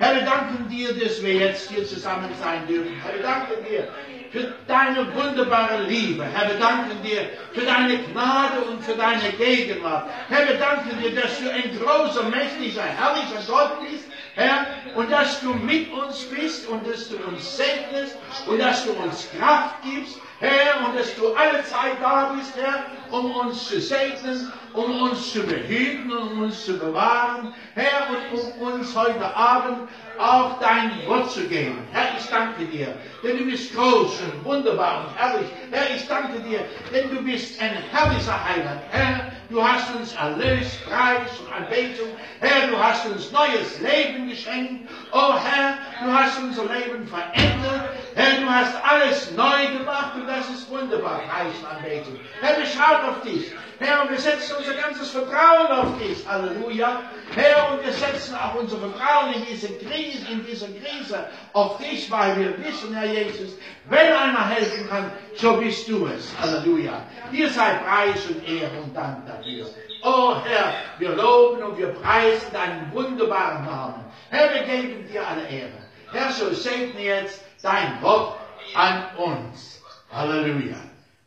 Herr, wir danken dir, dass wir jetzt hier zusammen sein dürfen. Herr, wir danken dir für deine wunderbare Liebe. Herr, wir danken dir für deine Gnade und für deine Gegenwart. Herr, wir danken dir, dass du ein großer, mächtiger, herrlicher Gott bist. Herr, und dass du mit uns bist und dass du uns segnest und dass du uns Kraft gibst, Herr, und dass du alle Zeit da bist, Herr, um uns zu segnen, um uns zu behüten, um uns zu bewahren, Herr, und um uns heute Abend auch dein Wort zu geben. Herr, ich danke dir, denn du bist groß und wunderbar und herrlich. Herr, ich danke dir, denn du bist ein herrlicher Heiland. Herr, du hast uns erlöst, Preis und Anbetung. Herr, du hast uns neues Leben geschenkt. Oh Herr, du hast unser Leben verändert. Herr, du hast alles neu gemacht und das ist wunderbar, Preis und Anbetung. Herr, wir schauen auf dich. Herr, und wir setzen unser ganzes Vertrauen auf dich. Halleluja. Herr, und wir setzen auch unser Vertrauen in diese Krise, in dieser Krise auf dich, weil wir wissen, Herr Jesus, wenn einer helfen kann, so bist du es. Halleluja. Dir sei Preis und Ehre und Dank dafür. Oh Herr, wir loben und wir preisen deinen wunderbaren Namen. Herr, wir geben dir alle Ehre. Herr, so segne jetzt dein Wort an uns. Halleluja.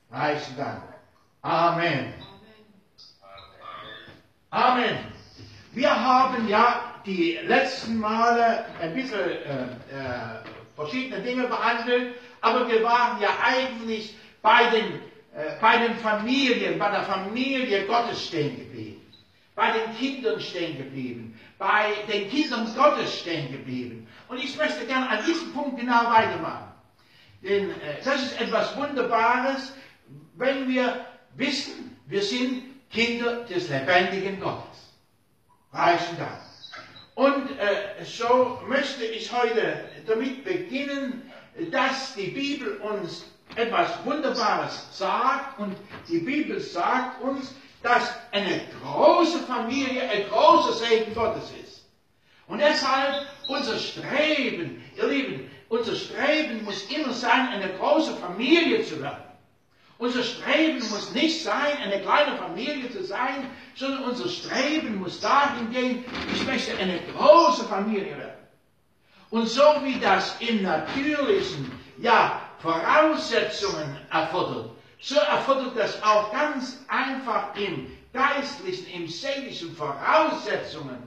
Und Dank. Amen. Amen. Wir haben ja die letzten Male ein bisschen äh, äh, verschiedene Dinge behandelt, aber wir waren ja eigentlich bei den, äh, bei den Familien, bei der Familie Gottes stehen geblieben, bei den Kindern stehen geblieben, bei den Kindern Gottes stehen geblieben. Und ich möchte gerne an diesem Punkt genau weitermachen. Denn äh, das ist etwas Wunderbares, wenn wir wissen, wir sind Kinder des lebendigen Gottes. Preisen Dank. Und äh, so möchte ich heute damit beginnen, dass die Bibel uns etwas Wunderbares sagt und die Bibel sagt uns, dass eine große Familie ein großer Segen Gottes ist. Und deshalb unser Streben, ihr Lieben, unser Streben muss immer sein, eine große Familie zu werden. Unser Streben muss nicht sein, eine kleine Familie zu sein, sondern unser Streben muss dahin gehen, ich möchte eine große Familie werden. Und so wie das im Natürlichen, ja, Voraussetzungen erfordert, so erfordert das auch ganz einfach im Geistlichen, im Seelischen Voraussetzungen.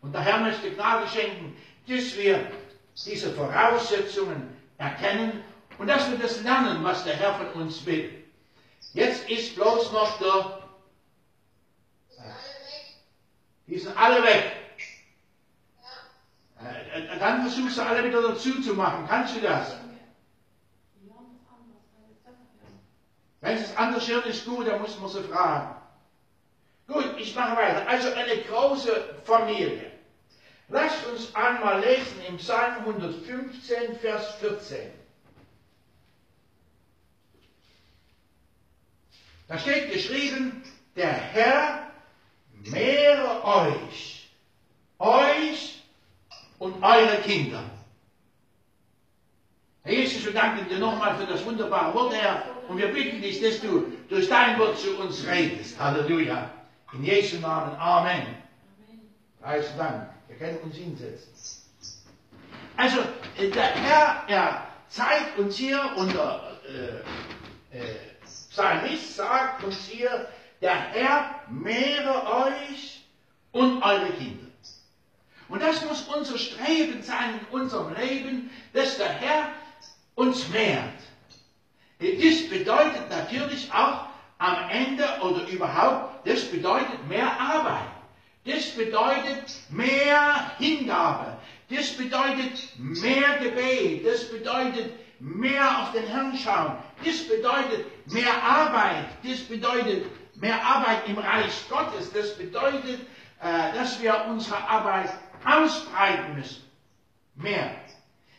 Und der Herr möchte Gnade schenken, dass wir diese Voraussetzungen erkennen und dass wir das lernen, was der Herr von uns will. Jetzt ist bloß noch der. Die sind alle weg. Äh, dann versuchst du alle wieder dazu zu machen. Kannst du das? Wenn es anders hört, ist gut, dann muss man sie fragen. Gut, ich mache weiter. Also eine große Familie. Lasst uns einmal lesen im Psalm 115, Vers 14. Da steht geschrieben, der Herr mehre euch, euch und eure Kinder. Herr Jesus, wir danken dir nochmal für das wunderbare Wort, Herr, und wir bitten dich, dass du durch dein Wort zu uns redest. Halleluja. In Jesu Namen. Amen. Preis Dank. Wir können uns hinsetzen. Also, äh, der Herr, er zeigt uns hier unter äh, äh, Psalmist sagt uns hier, der Herr mehre euch und eure Kinder. Und das muss unser Streben sein in unserem Leben, dass der Herr uns mehrt. Das bedeutet natürlich auch am Ende oder überhaupt, das bedeutet mehr Arbeit. Das bedeutet mehr Hingabe. Das bedeutet mehr Gebet. Das bedeutet mehr auf den Herrn schauen. Das bedeutet mehr Arbeit. Das bedeutet mehr Arbeit im Reich Gottes. Das bedeutet, äh, dass wir unsere Arbeit ausbreiten müssen. Mehr.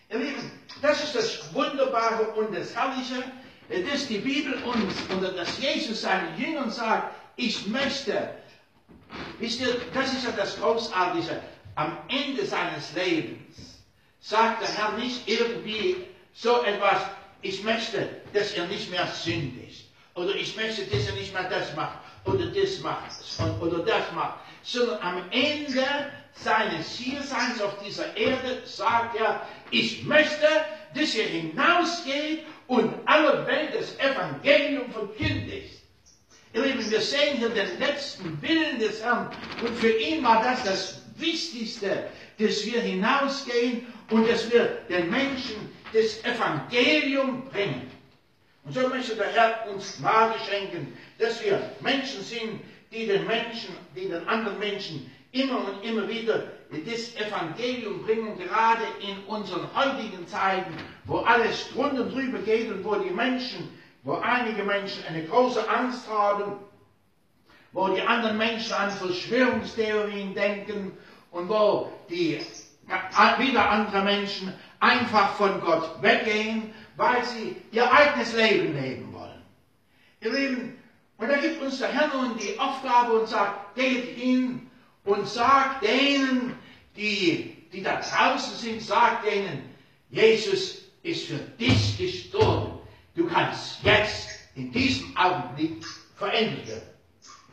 Ihr Lieben, das ist das Wunderbare und das Herrliche, dass die Bibel uns oder dass Jesus seinen Jüngern sagt, ich möchte, wisst ihr, das ist ja das Großartige, am Ende seines Lebens sagt der Herr nicht irgendwie so etwas, ich möchte, dass er nicht mehr sündigt. Oder ich möchte, dass er nicht mehr das macht. Oder das macht. Oder das macht. Sondern am Ende seines Hierseins auf dieser Erde sagt er, ich möchte, dass ihr hinausgeht und alle Welt das Evangelium verkündigt. Ihr Lieben, wir sehen hier den letzten Willen des Herrn und für ihn war das das Wichtigste, dass wir hinausgehen und dass wir den Menschen das Evangelium bringen. Und so möchte der Herr uns Gnade schenken, dass wir Menschen sind, die den Menschen, die den anderen Menschen immer und immer wieder das Evangelium bringen, gerade in unseren heutigen Zeiten, wo alles drunter und drüber geht und wo die Menschen, wo einige Menschen eine große Angst haben, wo die anderen Menschen an Verschwörungstheorien denken und wo die wieder andere Menschen einfach von Gott weggehen, weil sie ihr eigenes Leben leben wollen. Ihr Lieben, und da gibt uns der Herr nun die Aufgabe und sagt, geht hin und sagt denen, die, die da draußen sind, sagt denen, Jesus ist für dich gestorben. Du kannst jetzt in diesem Augenblick verändert werden.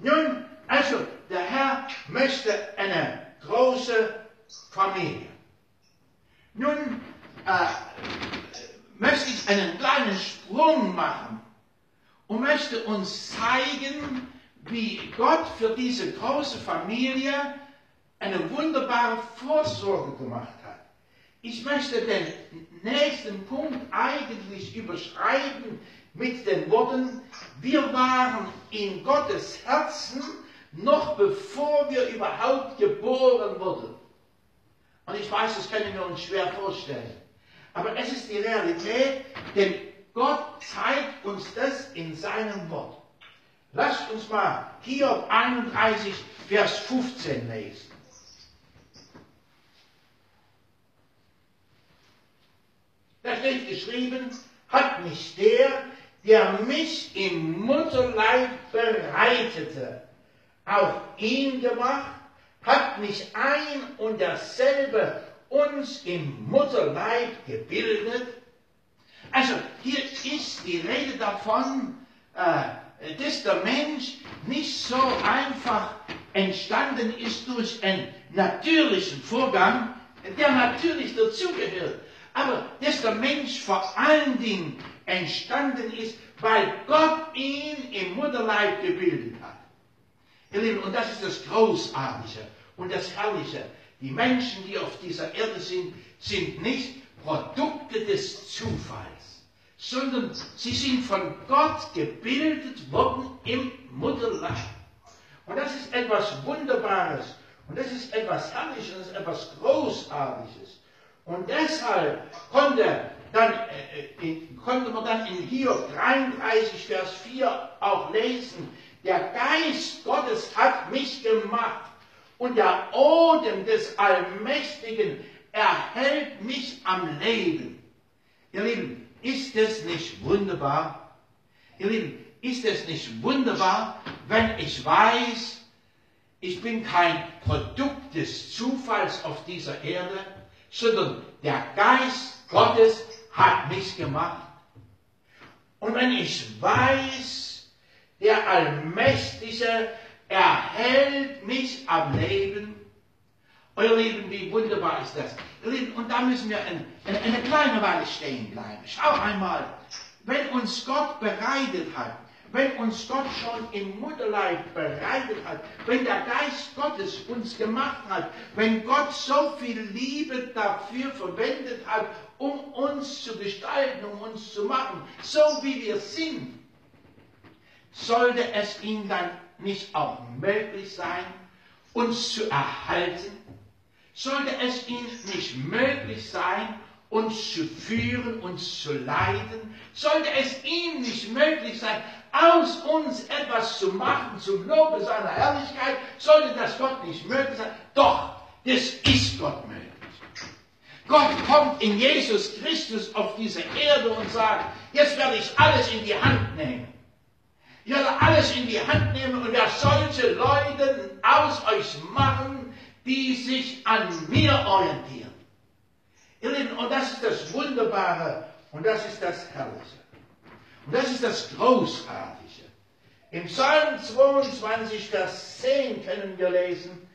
Nun, also, der Herr möchte eine große Familie. Nun äh, möchte ich einen kleinen Sprung machen und möchte uns zeigen, wie Gott für diese große Familie eine wunderbare Vorsorge gemacht hat. Ich möchte den nächsten Punkt eigentlich überschreiben mit den Worten, wir waren in Gottes Herzen, noch bevor wir überhaupt geboren wurden. Und ich weiß, das können wir uns schwer vorstellen. Aber es ist die Realität, denn Gott zeigt uns das in seinem Wort. Lasst uns mal Hiob 31, Vers 15 lesen. Da steht geschrieben, hat mich der, der mich im Mutterleib bereitete, auch ihn gemacht, hat mich ein und dasselbe uns im Mutterleib gebildet. Also hier ist die Rede davon, äh, dass der Mensch nicht so einfach entstanden ist durch einen natürlichen Vorgang, der natürlich dazugehört, aber dass der Mensch vor allen Dingen entstanden ist, weil Gott ihn im Mutterleib gebildet hat. Ihr Lieben, und das ist das Großartige und das Herrliche. Die Menschen, die auf dieser Erde sind, sind nicht Produkte des Zufalls, sondern sie sind von Gott gebildet worden im Mutterleib. Und das ist etwas Wunderbares und das ist etwas Herrliches, das ist etwas Großartiges. Und deshalb konnte, dann, äh, äh konnte man dann in Hiob 33, Vers 4 auch lesen, der Geist Gottes hat mich gemacht und der Odem des Allmächtigen erhält mich am Leben. Ihr Lieben, ist es nicht wunderbar? Ihr Lieben, ist es nicht wunderbar, wenn ich weiß, ich bin kein Produkt des Zufalls auf dieser Erde, sondern der Geist Gottes hat mich gemacht. Und wenn ich weiß, der Allmächtige erhält mich am Leben. Euer Leben, wie wunderbar ist das. Lieben, und da müssen wir eine, eine, eine kleine Weile stehen bleiben. Schau einmal, wenn uns Gott bereitet hat, wenn uns Gott schon im Mutterleib bereitet hat, wenn der Geist Gottes uns gemacht hat, wenn Gott so viel Liebe dafür verwendet hat, um uns zu gestalten, um uns zu machen, so wie wir sind, sollte es ihm dann nicht auch möglich sein, uns zu erhalten? Sollte es ihm nicht möglich sein, uns zu führen, uns zu leiden? Sollte es ihm nicht möglich sein, aus uns etwas zu machen zum Lobe seiner Herrlichkeit? Sollte das Gott nicht möglich sein? Doch, das ist Gott möglich. Gott kommt in Jesus Christus auf diese Erde und sagt, jetzt werde ich alles in die Hand nehmen. Werde alles in die Hand nehmen und werde solche Leute aus euch machen, die sich an mir orientieren. Ihr Lieben, und das ist das Wunderbare und das ist das Herrliche. Und das ist das Großartige. Im Psalm 22, Vers 10 können wir lesen,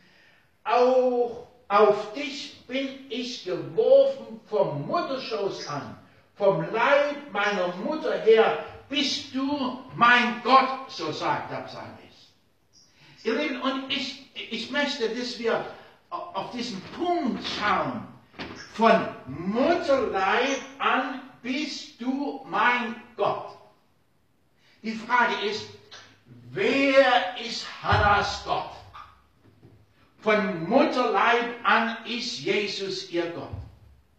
auch auf dich bin ich geworfen vom Mutterschoß an, vom Leib meiner Mutter her, bist du mein Gott, so sagt der Psalmist. Ihr Lieben, und ich, ich möchte, dass wir auf diesen Punkt schauen. Von Mutterleib an bist du mein Gott. Die Frage ist, wer ist Hannahs Gott? Von Mutterleib an ist Jesus ihr Gott.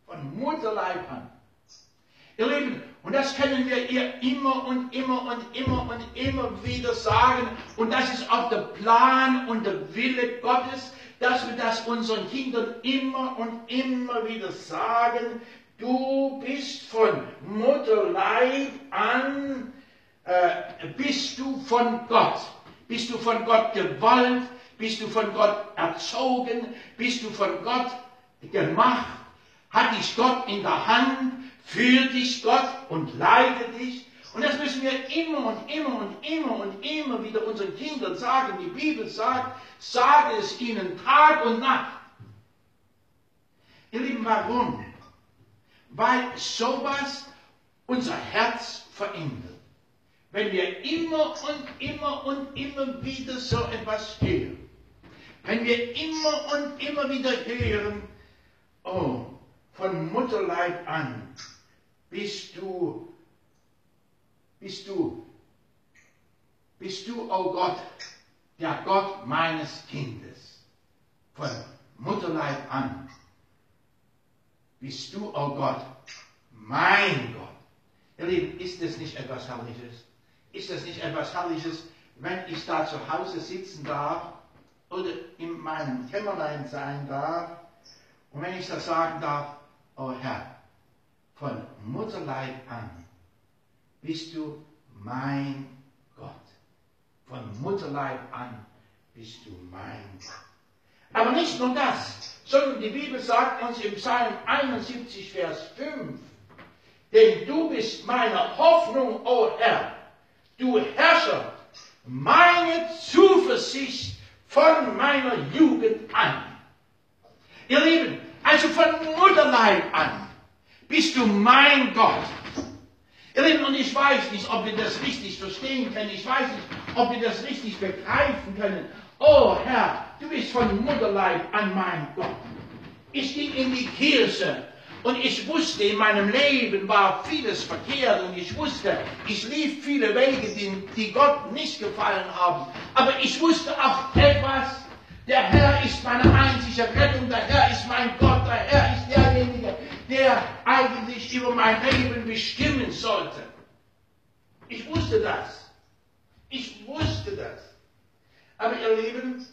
Von Mutterleib an. Ihr Lieben, und das können wir ihr immer und immer und immer und immer wieder sagen. Und das ist auch der Plan und der Wille Gottes, dass wir das unseren Kindern immer und immer wieder sagen. Du bist von Mutterleib an, äh, bist du von Gott. Bist du von Gott gewollt, bist du von Gott erzogen, bist du von Gott gemacht, hat dich Gott in der Hand, führt dich Gott und leitet dich. Und das müssen wir immer und immer und immer und immer wieder unseren Kindern sagen. Die Bibel sagt, sage es ihnen Tag und Nacht. Ihr Lieben, warum? Weil sowas unser Herz verändert. Wenn wir immer und immer und immer wieder so etwas hören. Wenn wir immer und immer wieder hören, oh, von Mutterleib an bist du, bist du, bist du, oh Gott, der Gott meines Kindes. Von Mutterleib an bist du, oh Gott, mein Gott. Ihr Lieben, ist das nicht etwas Herrliches? Ist das nicht etwas Herrliches, wenn ich da zu Hause sitzen darf oder in meinem Kämmerlein sein darf und wenn ich das sagen darf, oh Herr, von Mutterleib an bist du mein Gott. Von Mutterleib an bist du mein Gott. Aber nicht nur das, sondern die Bibel sagt uns im Psalm 71, Vers 5, denn du bist meine Hoffnung, o oh Herr, du Herrscher, meine Zuversicht von meiner Jugend an. Ihr Lieben, also von Mutterleib an bist du mein Gott. Und ich weiß nicht, ob wir das richtig verstehen können. Ich weiß nicht, ob wir das richtig begreifen können. Oh Herr, du bist von Mutterleib an mein Gott. Ich ging in die Kirche und ich wusste, in meinem Leben war vieles verkehrt und ich wusste, ich lief viele Wege, die Gott nicht gefallen haben. Aber ich wusste auch etwas, der Herr ist meine einzige Rettung, der Herr ist mein Gott, der Herr ist derjenige, der eigentlich über mein Leben bestimmen sollte. Ich wusste das. Ich wusste das. Aber ihr Lieben,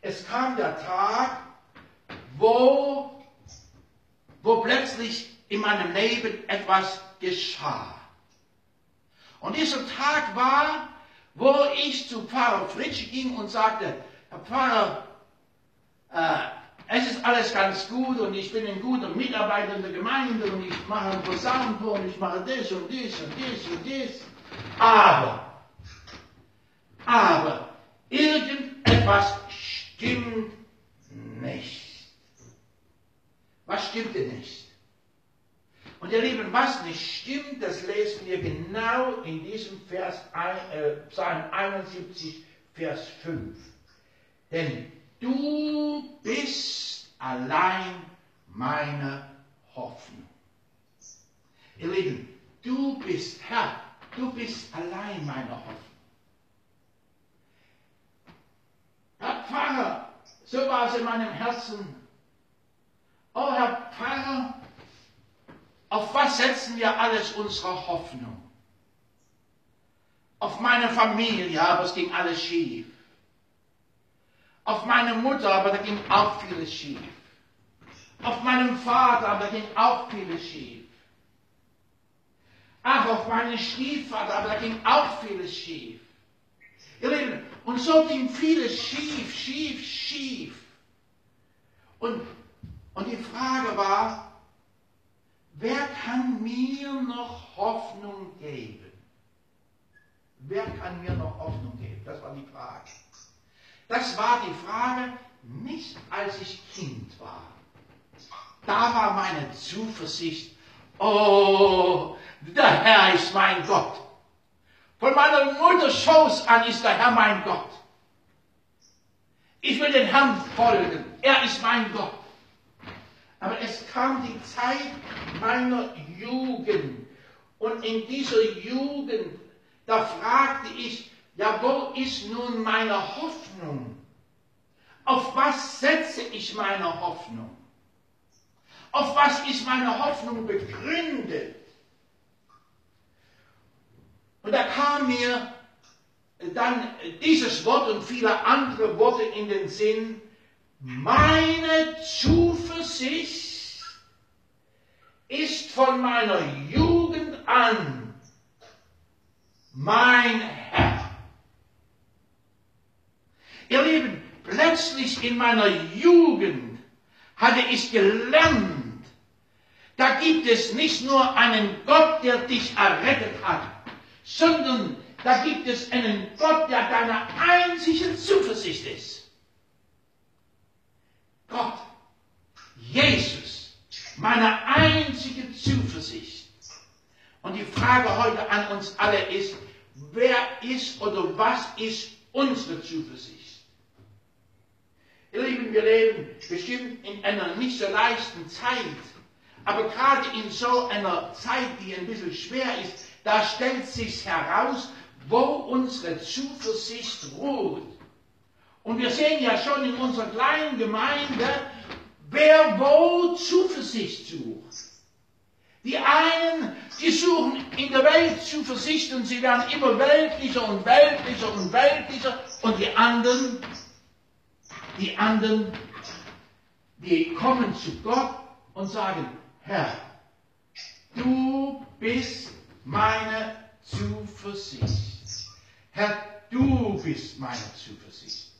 es kam der Tag, wo, wo plötzlich in meinem Leben etwas geschah. Und dieser Tag war, wo ich zu Pfarrer Fritsch ging und sagte, Herr Pfarrer, äh, es ist alles ganz gut und ich bin ein guter Mitarbeiter in der Gemeinde und ich mache ein Posaunenchor und ich mache das und das und das und das. Aber, aber, irgendetwas stimmt nicht. Was stimmte nicht? Und ihr Lieben, was nicht stimmt, das lesen wir genau in diesem Vers, äh, Psalm 71, Vers 5. Denn Du bist allein meine Hoffnung. Ihr Lieben, du bist Herr, du bist allein meine Hoffnung. Herr Pfarrer, so war es in meinem Herzen. Oh Herr Pfarrer, auf was setzen wir alles unsere Hoffnung? Auf meine Familie, aber es ging alles schief auf meine Mutter, aber da ging auch vieles schief. Auf meinem Vater, aber da ging auch vieles schief. Ach, auf meinen Stiefvater, aber da ging auch vieles schief. Ihr Lieben, und so ging vieles schief, schief, schief. Und, und die Frage war, wer kann mir noch Hoffnung geben? Wer kann mir noch Hoffnung geben? Das war die Frage. Das war die Frage, nicht als ich Kind war. Da war meine Zuversicht, oh, der Herr ist mein Gott. Von meiner Mutter Schoß an ist der Herr mein Gott. Ich will den Herrn folgen. Er ist mein Gott. Aber es kam die Zeit meiner Jugend. Und in dieser Jugend, da fragte ich, ja, wo ist nun meine Hoffnung? Auf was setze ich meine Hoffnung? Auf was ist meine Hoffnung begründet? Und da kam mir dann dieses Wort und viele andere Worte in den Sinn. Meine Zuversicht ist von meiner Jugend an mein Herr. Ihr Lieben, plötzlich in meiner Jugend hatte ich gelernt, da gibt es nicht nur einen Gott, der dich errettet hat, sondern da gibt es einen Gott, der deine einzige Zuversicht ist. Gott, Jesus, meine einzige Zuversicht. Und die Frage heute an uns alle ist, wer ist oder was ist unsere Zuversicht? Ihr Lieben, wir leben bestimmt in einer nicht so leichten Zeit, aber gerade in so einer Zeit, die ein bisschen schwer ist, da stellt sich heraus, wo unsere Zuversicht ruht. Und wir sehen ja schon in unserer kleinen Gemeinde, wer wo Zuversicht sucht. Die einen, die suchen in der Welt Zuversicht und sie werden immer weltlicher und weltlicher und weltlicher. Und die anderen, die anderen, die kommen zu Gott und sagen, Herr, du bist meine Zuversicht. Herr, du bist meine Zuversicht.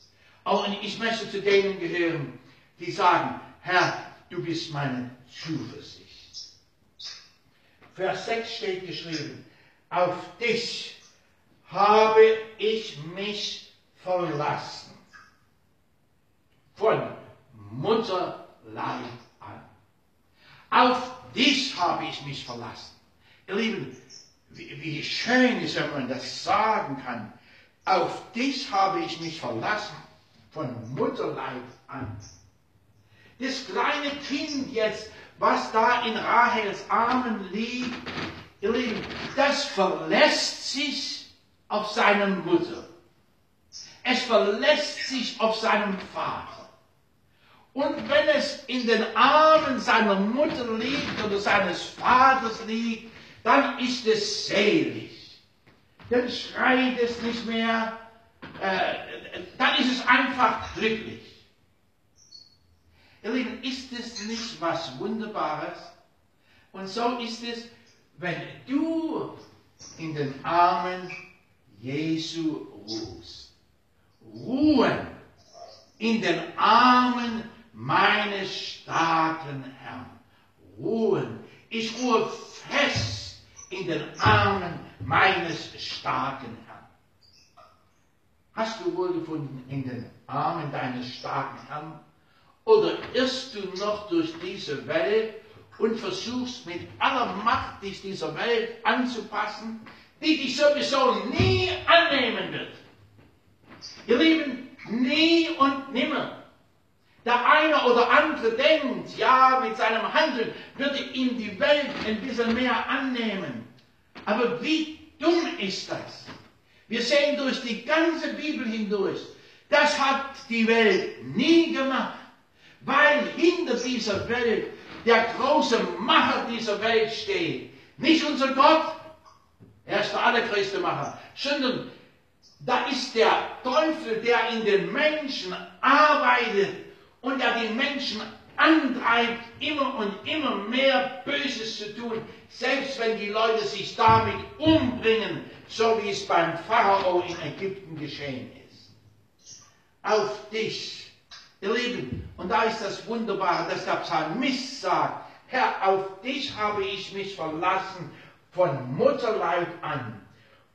Auch ich möchte zu denen gehören, die sagen, Herr, du bist meine Zuversicht. Vers 6 steht geschrieben, auf dich habe ich mich verlassen. Von Mutterleib an. Auf dich habe ich mich verlassen. Ihr Lieben, wie, wie schön ist, wenn man das sagen kann. Auf dich habe ich mich verlassen, von Mutterleib an. Das kleine Kind jetzt, was da in Rahels Armen liegt, ihr Lieben, das verlässt sich auf seine Mutter. Es verlässt sich auf seinen Vater. Und wenn es in den Armen seiner Mutter liegt oder seines Vaters liegt, dann ist es selig. Dann schreit es nicht mehr, äh, dann ist es einfach glücklich. Ihr Lieben, ist es nicht was Wunderbares? Und so ist es, wenn du in den Armen Jesu ruhst. Ruhen in den Armen meines starken Herrn. Ruhen. Ich ruhe fest in den Armen meines starken Herrn. Hast du wohlgefunden in den Armen deines starken Herrn? Oder irrst du noch durch diese Welt und versuchst mit aller Macht dich dieser Welt anzupassen, die dich sowieso nie annehmen wird? Ihr Lieben, nie und nimmer. Der eine oder andere denkt, ja, mit seinem Handeln würde ihm die Welt ein bisschen mehr annehmen. Aber wie dumm ist das? Wir sehen durch die ganze Bibel hindurch, das hat die Welt nie gemacht, weil hinter dieser Welt der große Macher dieser Welt steht. Nicht unser Gott, er ist der allergrößte Macher, sondern da ist der Teufel, der in den Menschen arbeitet und der die Menschen antreibt, immer und immer mehr Böses zu tun, selbst wenn die Leute sich damit umbringen, so wie es beim Pharao in Ägypten geschehen ist. Auf dich, ihr Lieben, und da ist das Wunderbare, dass der Psalmist sagt, Herr, auf dich habe ich mich verlassen von Mutterleib an,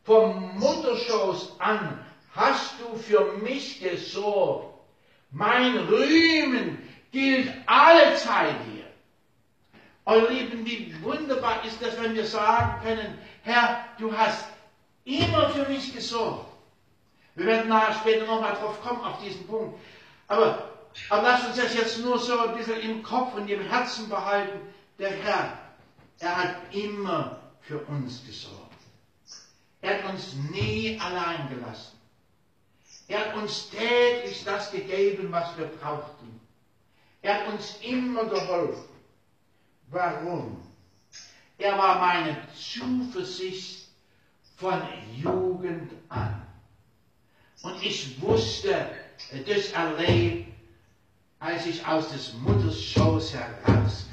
vom Mutterschoß an hast du für mich gesorgt Mein Rühmen gilt alle Zeit dir. Eure Lieben, wie wunderbar ist das, wenn wir sagen können, Herr, du hast immer für mich gesorgt. Wir werden nachher später nochmal drauf kommen, auf diesen Punkt. Aber, aber lasst uns das jetzt nur so ein bisschen im Kopf und im Herzen behalten. Der Herr, er hat immer für uns gesorgt. Er hat uns nie allein gelassen. Er hat uns täglich das gegeben, was wir brauchten. Er hat uns immer geholfen. Warum? Er war meine Zuversicht von Jugend an. Und ich wusste das erlebt, als ich aus des Mutters Schoß herauskam.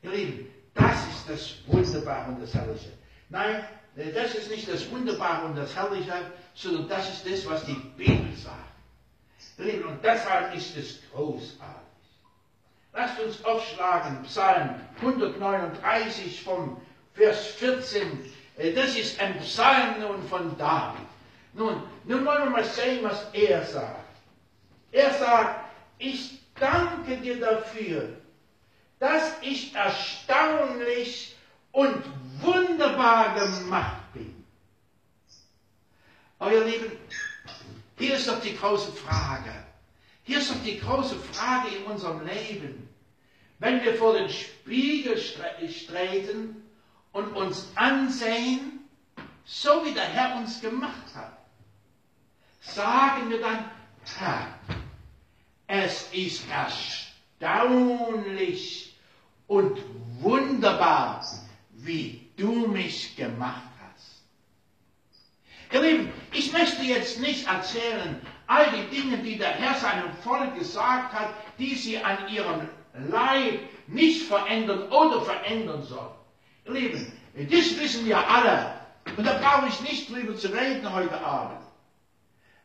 Ihr Lieben, das ist das Wunderbare und das Herrliche. Nein, das ist nicht das Wunderbare und das Herrliche, sondern das ist das, was die Bibel sagt. Und deshalb ist es großartig. Lasst uns aufschlagen, Psalm 139 vom Vers 14. Das ist ein Psalm nun von David. Nun, nun wollen wir mal sehen, was er sagt. Er sagt, ich danke dir dafür, dass ich erstaunlich und wunderbar gemacht bin. Euer Lieben, hier ist doch die große Frage. Hier ist doch die große Frage in unserem Leben. Wenn wir vor den Spiegel treten und uns ansehen, so wie der Herr uns gemacht hat, sagen wir dann, Herr, es ist erstaunlich und wunderbar, wie du mich gemacht hast. Ihr Lieben, ich möchte jetzt nicht erzählen, all die Dinge, die der Herr seinem Volk gesagt hat, die sie an ihrem Leib nicht verändern oder verändern sollen. Ihr Lieben, das wissen wir alle. Und da brauche ich nicht drüber zu reden heute Abend.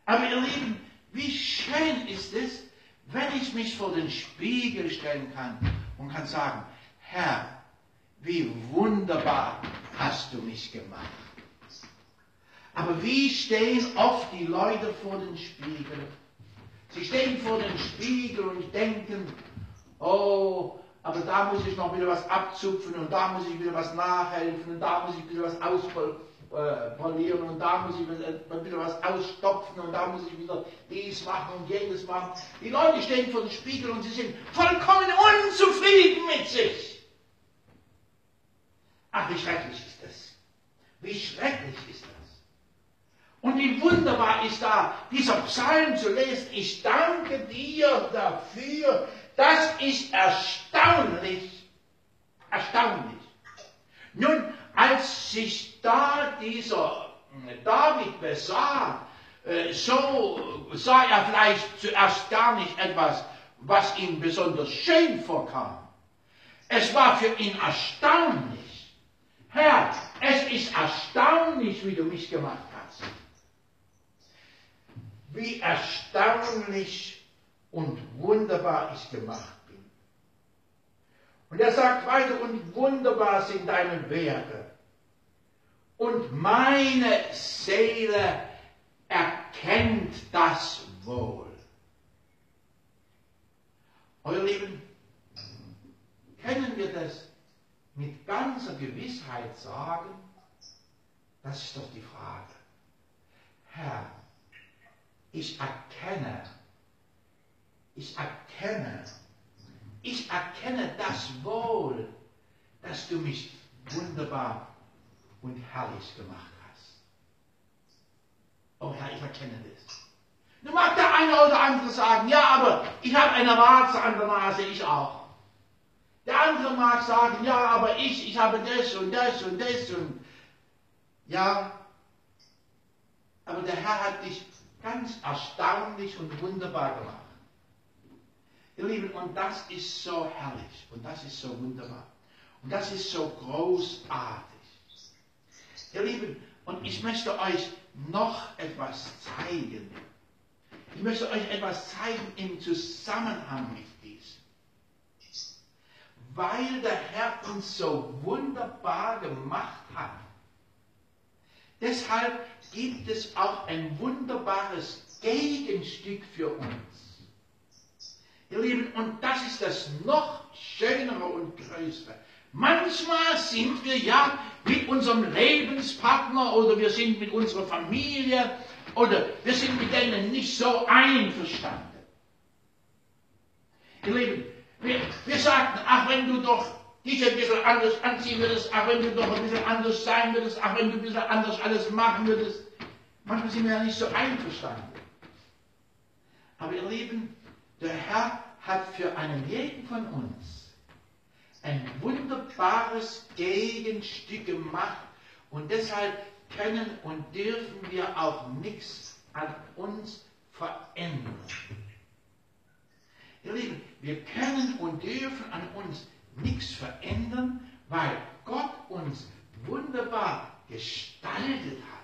Aber ihr Lieben, wie schön ist es, wenn ich mich vor den Spiegel stellen kann und kann sagen, Herr, wie wunderbar hast du mich gemacht. Aber wie stehen oft die Leute vor den Spiegel? Sie stehen vor den Spiegel und denken, oh, aber da muss ich noch wieder was abzupfen und da muss ich wieder was nachhelfen und da muss ich wieder was auspolieren äh, polieren und da muss ich wieder was ausstopfen und da muss ich wieder dies machen und jenes machen. Die Leute stehen vor dem Spiegel und sie sind vollkommen unzufrieden mit sich. Ach, wie schrecklich ist das. Wie schrecklich ist das. Und wie wunderbar ist da dieser Psalm zu lesen. Ich danke dir dafür. Das ist erstaunlich. Erstaunlich. Nun, als sich da dieser David besah, äh, so sah er vielleicht zuerst gar nicht etwas, was ihm besonders schön vorkam. Es war für ihn erstaunlich. Herr, es ist erstaunlich, wie du mich gemacht hast. Wie erstaunlich und wunderbar ich gemacht und er sagt weiter, und wunderbar sind deine Werke. Und meine Seele erkennt das wohl. Euer Lieben, können wir das mit ganzer Gewissheit sagen? Das ist doch die Frage. Herr, ich erkenne, ich erkenne, ich erkenne das wohl, dass du mich wunderbar und herrlich gemacht hast. Oh Herr, ich erkenne das. Nun mag der eine oder andere sagen, ja, aber ich habe eine Warze an der Nase, ich auch. Der andere mag sagen, ja, aber ich, ich habe das und das und das und ja. Aber der Herr hat dich ganz erstaunlich und wunderbar gemacht. Ihr Lieben, und das ist so herrlich und das ist so wunderbar und das ist so großartig. Ihr Lieben, und ich möchte euch noch etwas zeigen. Ich möchte euch etwas zeigen im Zusammenhang mit. Weil der Herr uns so wunderbar gemacht hat. Deshalb gibt es auch ein wunderbares Gegenstück für uns. Ihr Lieben, und das ist das noch schönere und größere. Manchmal sind wir ja mit unserem Lebenspartner oder wir sind mit unserer Familie oder wir sind mit denen nicht so einverstanden. Ihr Lieben, wir, wir sagten, ach wenn du doch dich ein bisschen anders anziehen würdest, ach wenn du doch ein bisschen anders sein würdest, ach wenn du ein bisschen anders alles machen würdest. Manchmal sind wir ja nicht so einverstanden. Aber ihr Lieben, der Herr hat für einen jeden von uns ein wunderbares Gegenstück gemacht und deshalb können und dürfen wir auch nichts an uns verändern. Ihr Lieben, wir können und dürfen an uns nichts verändern, weil Gott uns wunderbar gestaltet hat.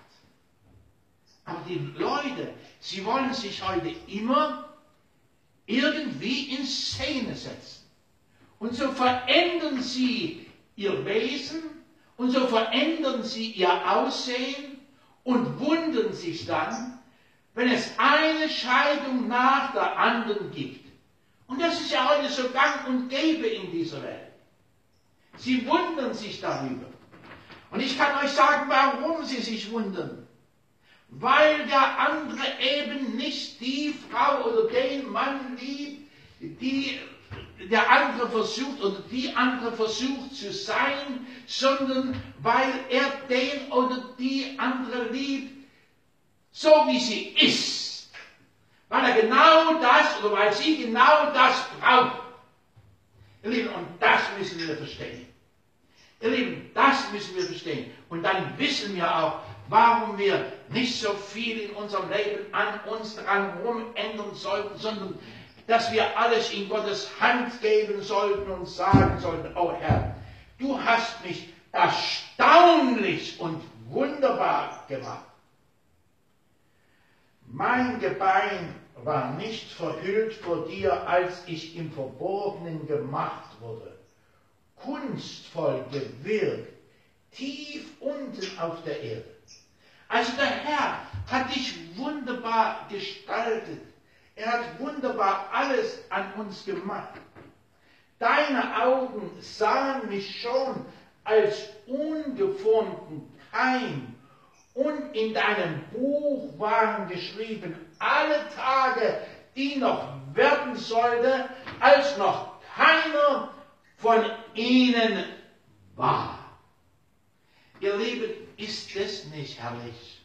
Aber die Leute, sie wollen sich heute immer irgendwie in Szene setzen. Und so verändern sie ihr Wesen und so verändern sie ihr Aussehen und wundern sich dann, wenn es eine Scheidung nach der anderen gibt. Und das ist ja heute so gang und gäbe in dieser Welt. Sie wundern sich darüber. Und ich kann euch sagen, warum sie sich wundern. Weil der andere eben nicht die Frau oder den Mann liebt, die der andere versucht oder die andere versucht zu sein, sondern weil er den oder die andere liebt, so wie sie ist. Weil er genau das oder weil sie genau das braucht. Ihr Lieben, und das müssen wir verstehen. Ihr Lieben, das müssen wir verstehen. Und dann wissen wir auch, warum wir nicht so viel in unserem Leben an uns dran rumändern sollten, sondern dass wir alles in Gottes Hand geben sollten und sagen sollten, oh Herr, du hast mich erstaunlich und wunderbar gemacht. Mein Gebein war nicht verhüllt vor dir, als ich im Verborgenen gemacht wurde. Kunstvoll gewirkt, tief unten auf der Erde. Also der Herr hat dich wunderbar gestaltet. Er hat wunderbar alles an uns gemacht. Deine Augen sahen mich schon als ungeformten Keim und in deinem Buch waren geschrieben alle Tage, die noch werden sollte, als noch keiner von ihnen war. Ihr Lieben, ist das nicht herrlich?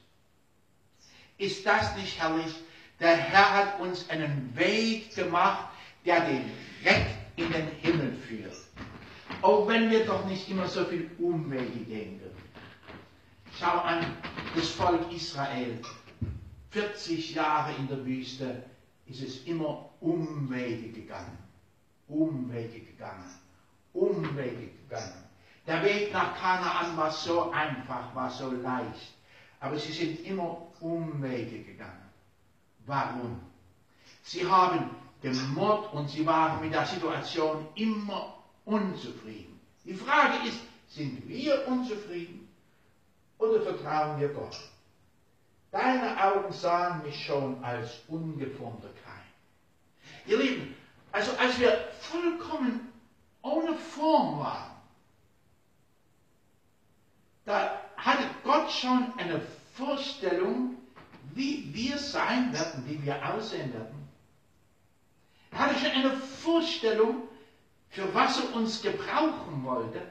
Ist das nicht herrlich? Der Herr hat uns einen Weg gemacht, der direkt in den Himmel führt. Auch wenn wir doch nicht immer so viel Umwege gehen würden. Schau an das Volk Israel. 40 Jahre in der Wüste ist es immer Umwege gegangen. Umwege gegangen. Umwege gegangen. Der Weg nach Kanaan war so einfach, war so leicht. Aber sie sind immer Umwege gegangen. Warum? Sie haben gemobbt und sie waren mit der Situation immer unzufrieden. Die Frage ist, sind wir unzufrieden oder vertrauen wir Gott? Deine Augen sahen mich schon als ungeformter Keim. Ihr Lieben, also als wir vollkommen ohne Form waren, da hatte Gott schon eine Vorstellung, wie wir sein werden, wie wir aussehen werden. Er hatte schon eine Vorstellung, für was er uns gebrauchen wollte.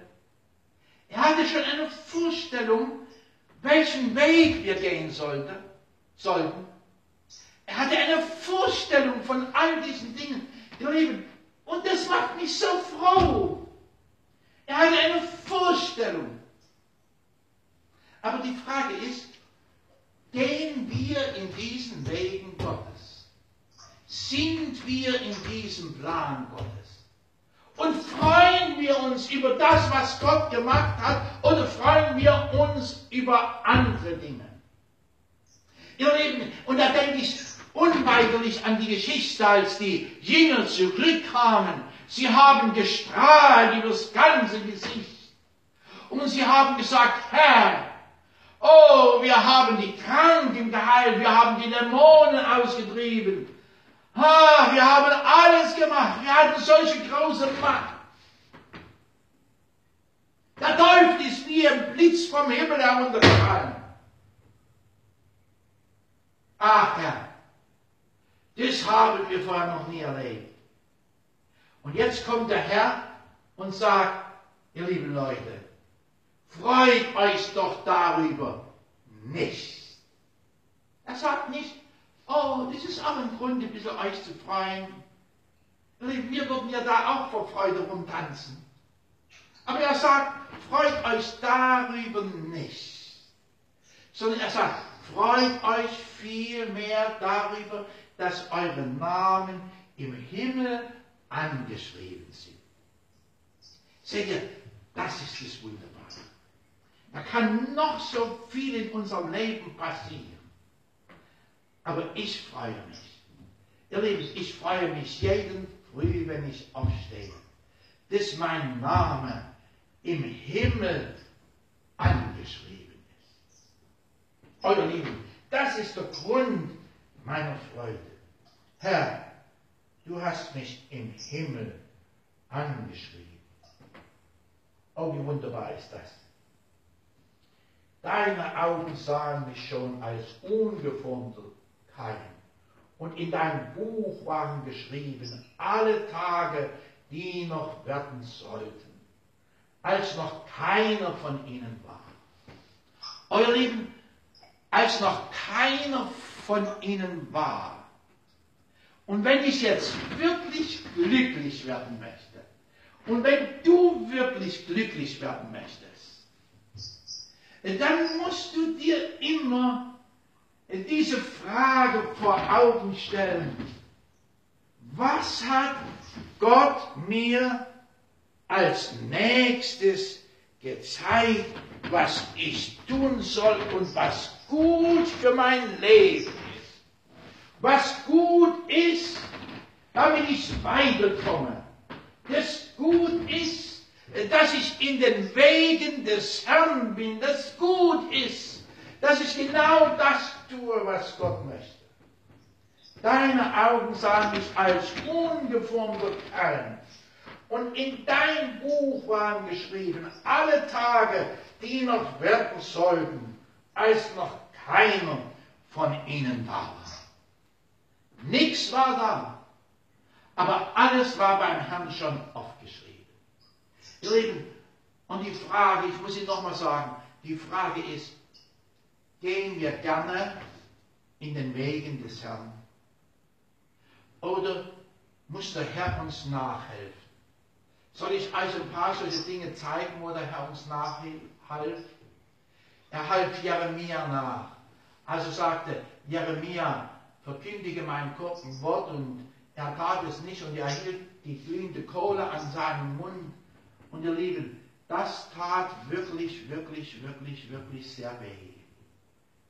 Er hatte schon eine Vorstellung, welchen Weg wir gehen sollte, sollten. Er hatte eine Vorstellung von all diesen Dingen, ihr Lieben. Und das macht mich so froh. Er hatte eine Vorstellung. Aber die Frage ist, Gehen wir in diesen Wegen Gottes? Sind wir in diesem Plan Gottes? Und freuen wir uns über das, was Gott gemacht hat, oder freuen wir uns über andere Dinge? Ihr Lieben, und da denke ich unweigerlich an die Geschichte, als die Jünger zurückkamen. Sie haben gestrahlt über das ganze Gesicht. Und sie haben gesagt, Herr, Oh, wir haben die Kranken geheilt, wir haben die Dämonen ausgetrieben. Ah, wir haben alles gemacht, wir hatten solche große Macht. Der Teufel ist wie ein Blitz vom Himmel heruntergefallen. Ach Herr, das haben wir vorher noch nie erlebt. Und jetzt kommt der Herr und sagt, ihr lieben Leute, freut euch doch darüber nicht. Er sagt nicht, oh, das ist auch ein Grund, ein bisschen euch zu freuen. Wir würden ja da auch vor Freude rumtanzen. Aber er sagt, freut euch darüber nicht. Sondern er sagt, freut euch vielmehr darüber, dass eure Namen im Himmel angeschrieben sind. Seht ihr, das ist das Wunderbare. Da kann noch so viel in unserem Leben passieren. Aber ich freue mich. Ihr Lieben, ich freue mich jeden Früh, wenn ich aufstehe, dass mein Name im Himmel angeschrieben ist. Euer Lieben, das ist der Grund meiner Freude. Herr, du hast mich im Himmel angeschrieben. Oh, wie wunderbar ist das. Deine Augen sahen mich schon als ungeformter Keim. Und in dein Buch waren geschrieben alle Tage, die noch werden sollten, als noch keiner von ihnen war. Euer Lieben, als noch keiner von ihnen war. Und wenn ich jetzt wirklich glücklich werden möchte, und wenn du wirklich glücklich werden möchtest, dann musst du dir immer diese Frage vor Augen stellen. Was hat Gott mir als nächstes gezeigt, was ich tun soll und was gut für mein Leben ist? Was gut ist, damit ich weiterkomme. Das gut ist, dass ich in den Wegen des Herrn bin, das gut ist, dass ich genau das tue, was Gott möchte. Deine Augen sahen mich als ungeformter Keim. Und in dein Buch waren geschrieben alle Tage, die noch werden sollten, als noch keiner von ihnen da war. Nichts war da, aber alles war beim Herrn schon aufgeschrieben. Ihr Lieben, und die Frage, ich muss Ihnen nochmal sagen, die Frage ist, gehen wir gerne in den Wegen des Herrn? Oder muss der Herr uns nachhelfen? Soll ich euch ein paar solche Dinge zeigen, wo der Herr uns nachhilft? Er half Jeremia nach. Also sagte Jeremia, verkündige mein kurzen Wort und er tat es nicht und er hielt die glühende Kohle an seinem Mund und ihr Lieben, das tat wirklich, wirklich, wirklich, wirklich sehr weh.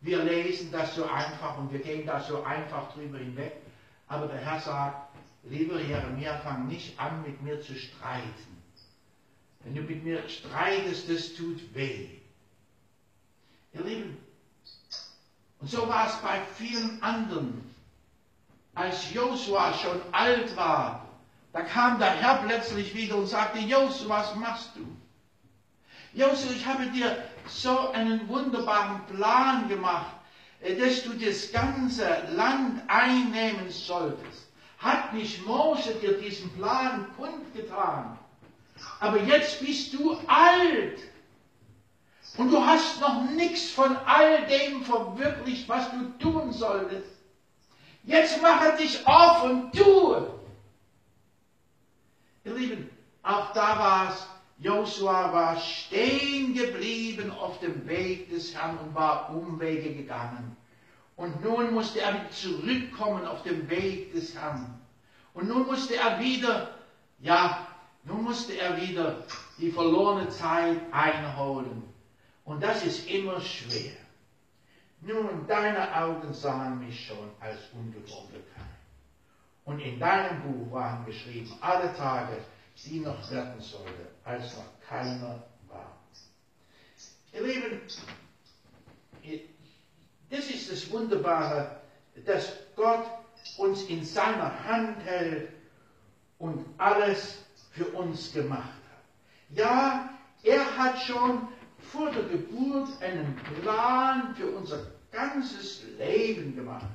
Wir lesen das so einfach und wir gehen da so einfach drüber hinweg. Aber der Herr sagt, lieber Jeremia, fang nicht an, mit mir zu streiten. Wenn du mit mir streitest, das tut weh. Ihr Lieben, und so war es bei vielen anderen. Als Josua schon alt war, da kam der Herr plötzlich wieder und sagte, Josu, was machst du? Josu, ich habe dir so einen wunderbaren Plan gemacht, äh, dass du das ganze Land einnehmen solltest. Hat nicht Mose dir diesen Plan kundgetan? Aber jetzt bist du alt. Und du hast noch nichts von all dem verwirklicht, was du tun solltest. Jetzt mache dich auf und tue. Ihr Lieben, auch da war es, Josua war stehen geblieben auf dem Weg des Herrn und war Umwege gegangen. Und nun musste er zurückkommen auf dem Weg des Herrn. Und nun musste er wieder, ja, nun musste er wieder die verlorene Zeit einholen. Und das ist immer schwer. Nun, deine Augen sahen mich schon als ungeborene und in deinem Buch waren geschrieben alle Tage, die noch werden sollte, als noch keiner war. Ihr Lieben, das ist das Wunderbare, dass Gott uns in seiner Hand hält und alles für uns gemacht hat. Ja, er hat schon vor der Geburt einen Plan für unser ganzes Leben gemacht.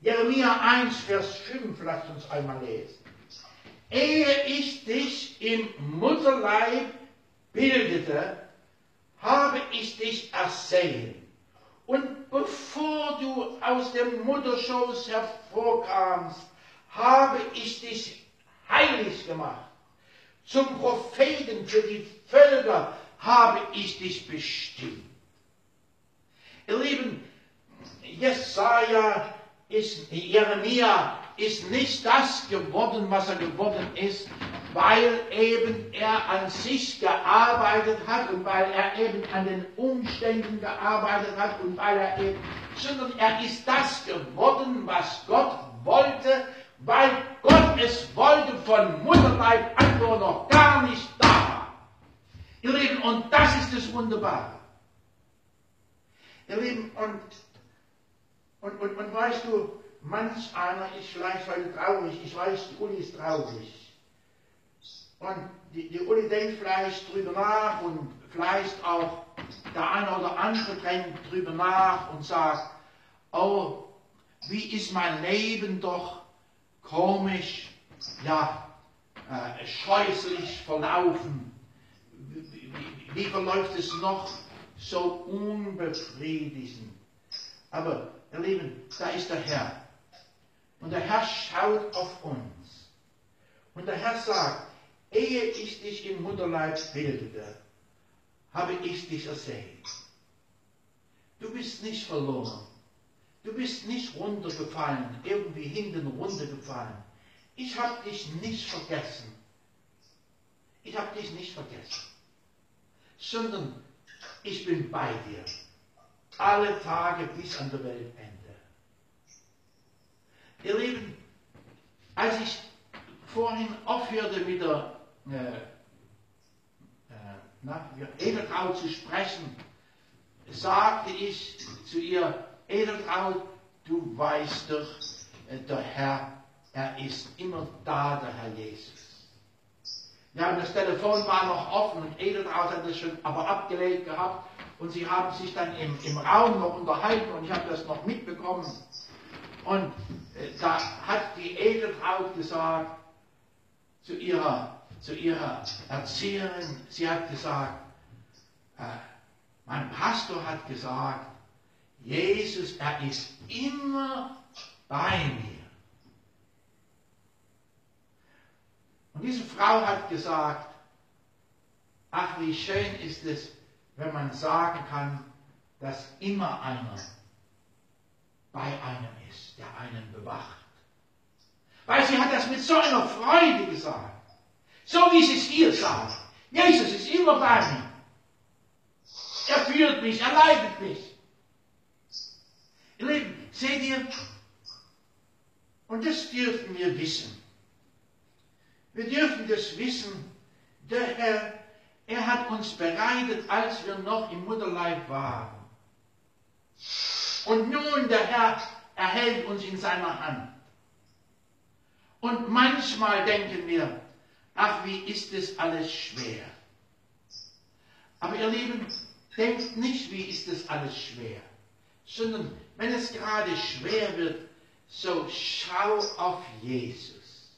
Jeremia 1, Vers 5, lasst uns einmal lesen. Ehe ich dich im Mutterleib bildete, habe ich dich ersehen. Und bevor du aus dem Mutterschoß hervorkamst, habe ich dich heilig gemacht. Zum Propheten für die Völker habe ich dich bestimmt. Ihr Lieben, Jesaja ist, Jeremia ist nicht das geworden, was er geworden ist, weil eben er an sich gearbeitet hat und weil er eben an den Umständen gearbeitet hat und weil er eben, sondern er ist das geworden, was Gott wollte, weil Gott es wollte von Mutterleib an, wo noch gar nicht da war. Ihr Lieben, und das ist das Wunderbare. Ihr Lieben, und, und, und, und weißt du, manch einer ist vielleicht heute traurig, ich weiß, die Uli ist traurig. Und die, die Uli denkt vielleicht drüber nach und vielleicht auch der eine oder andere denkt drüber nach und sagt, oh, wie ist mein Leben doch komisch, ja, äh, scheußlich verlaufen. Wie, wie, wie verläuft es noch so unbefriedigend? Aber, ihr Lieben, da ist der Herr. Und der Herr schaut auf uns. Und der Herr sagt, ehe ich dich im Mutterleib bildete, habe ich dich ersehen. Du bist nicht verloren. Du bist nicht runtergefallen, irgendwie hinten runtergefallen. Ich habe dich nicht vergessen. Ich habe dich nicht vergessen. Sondern ich bin bei dir. Alle Tage bis an der Weltende. Ihr Lieben, als ich vorhin aufhörte mit der äh, äh, Edeltraut zu sprechen, sagte ich zu ihr, Edeltraut, du weißt doch, äh, der Herr, er ist immer da, der Herr Jesus. Ja, und das Telefon war noch offen und Edeltraut hat es schon aber abgelegt gehabt und sie haben sich dann im, im Raum noch unterhalten und ich habe das noch mitbekommen. Und da hat die Edeltraut gesagt zu ihrer, zu ihrer Erzieherin, sie hat gesagt, äh, mein Pastor hat gesagt, Jesus, er ist immer bei mir. Und diese Frau hat gesagt, ach, wie schön ist es, wenn man sagen kann, dass immer einer bei einem ist, der einen bewacht. Weil sie hat das mit so einer Freude gesagt. So wie sie es hier sagt. Jesus ist immer bei mir. Er führt mich, er leitet mich. Ihr Lieben, seht ihr? Und das dürfen wir wissen. Wir dürfen das wissen. Der Herr, er hat uns bereitet, als wir noch im Mutterleib waren. Und nun der Herr erhält uns in seiner Hand. Und manchmal denken wir, ach, wie ist es alles schwer. Aber ihr Lieben, denkt nicht, wie ist es alles schwer, sondern wenn es gerade schwer wird, so schau auf Jesus.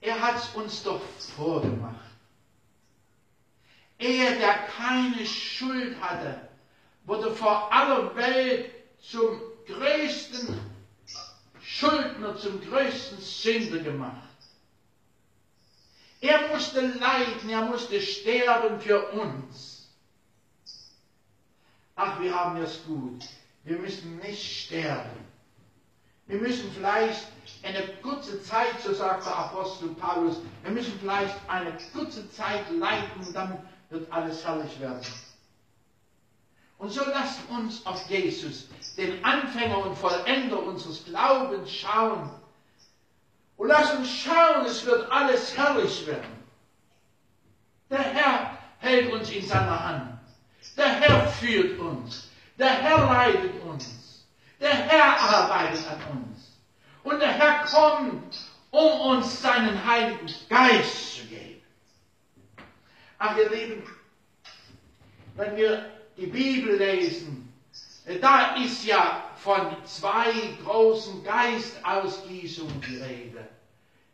Er hat es uns doch vorgemacht. Er, der keine Schuld hatte, wurde vor aller Welt zum größten Schuldner, zum größten Sünder gemacht. Er musste leiden, er musste sterben für uns. Ach, wir haben es gut. Wir müssen nicht sterben. Wir müssen vielleicht eine kurze Zeit, so sagt der Apostel Paulus, wir müssen vielleicht eine kurze Zeit leiden, dann wird alles herrlich werden. Und so lasst uns auf Jesus, den Anfänger und Vollender unseres Glaubens, schauen. Und lasst uns schauen, es wird alles herrlich werden. Der Herr hält uns in seiner Hand. Der Herr führt uns. Der Herr leitet uns. Der Herr arbeitet an uns. Und der Herr kommt, um uns seinen Heiligen Geist zu geben. Ach, ihr Lieben, wenn wir die Bibel lesen, da ist ja von zwei großen Geistausgießungen die Rede.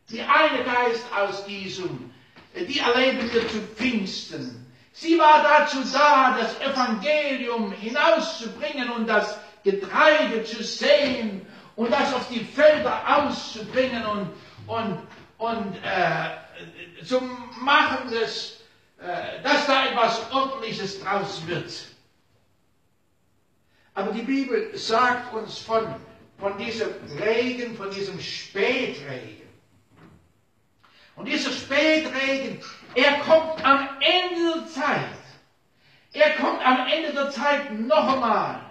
Die eine Geistausgießung, die erleben wir zu Pfingsten. Sie war dazu da, das Evangelium hinauszubringen und das Getreide zu sehen und das auf die Felder auszubringen und, und, und äh, zu machen, dass, äh, dass da etwas Ordentliches draus wird. Aber die Bibel sagt uns von, von diesem Regen, von diesem Spätregen. Und dieser Spätregen, er kommt am Ende der Zeit. Er kommt am Ende der Zeit noch einmal.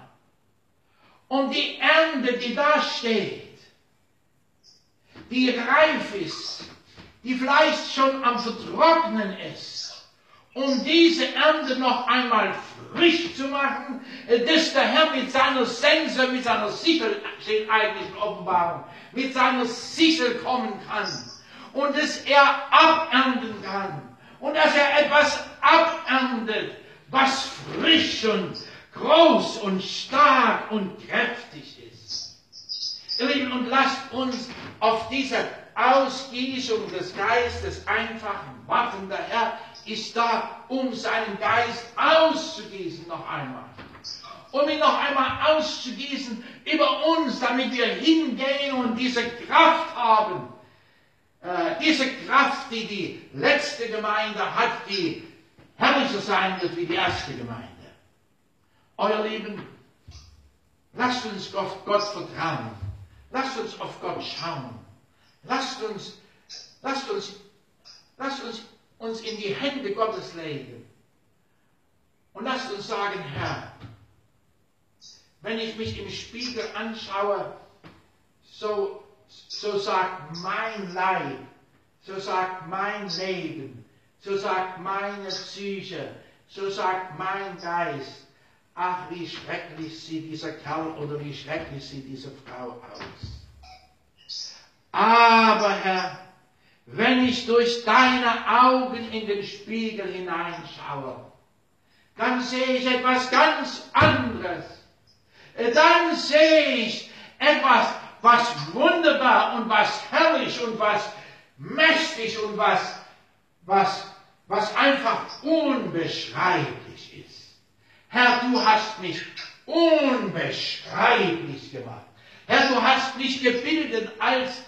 Und die Ernte, die da steht, die reif ist, die vielleicht schon am Vertrocknen ist, um diese Ernte noch einmal frisch zu machen, dass der Herr mit seiner Sense, mit seiner Sichel, steht eigentlich in Offenbarung, mit seiner Sichel kommen kann und dass er abernten kann und dass er etwas aberntet, was frisch und groß und stark und kräftig ist. Ihr Lieben, und lasst uns auf diese Ausgießung des Geistes einfach warten. Der Herr ist da, um seinen Geist auszugießen noch einmal. Um ihn noch einmal auszugießen über uns, damit wir hingehen und diese Kraft haben, äh, diese Kraft, die die letzte Gemeinde hat, die herrlicher sein wird wie die erste Gemeinde. Euer Lieben, lasst uns auf Gott vertrauen. Lasst uns auf Gott schauen. Lasst uns, lasst uns, lasst uns uns in die Hände Gottes legen. Und lasst uns sagen, Herr, wenn ich mich im Spiegel anschaue, so so sagt mein Leib, so sagt mein Leben, so sagt meine Psyche, so sagt mein Geist, ach, wie schrecklich sieht dieser Kerl oder wie schrecklich sieht diese Frau aus. Aber Herr, wenn ich durch deine Augen in den Spiegel hineinschaue, dann sehe ich etwas ganz anderes. Dann sehe ich etwas was wunderbar und was herrlich und was mächtig und was, was, was einfach unbeschreiblich ist. Herr, du hast mich unbeschreiblich gemacht. Herr, du hast mich gebildet, als,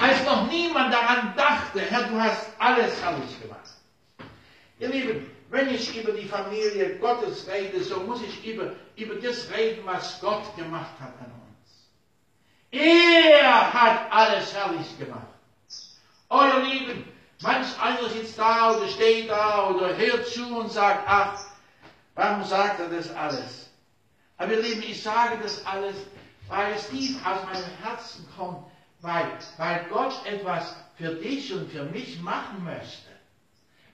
als noch niemand daran dachte. Herr, du hast alles herrlich gemacht. Ihr Lieben, wenn ich über die Familie Gottes rede, so muss ich über, über das reden, was Gott gemacht hat an uns. Er hat alles herrlich gemacht. Euer Lieben, manch einer sitzt da oder steht da oder hört zu und sagt, ach, warum sagt er das alles? Aber ihr Lieben, ich sage das alles, weil es tief aus meinem Herzen kommt, weil, weil Gott etwas für dich und für mich machen möchte.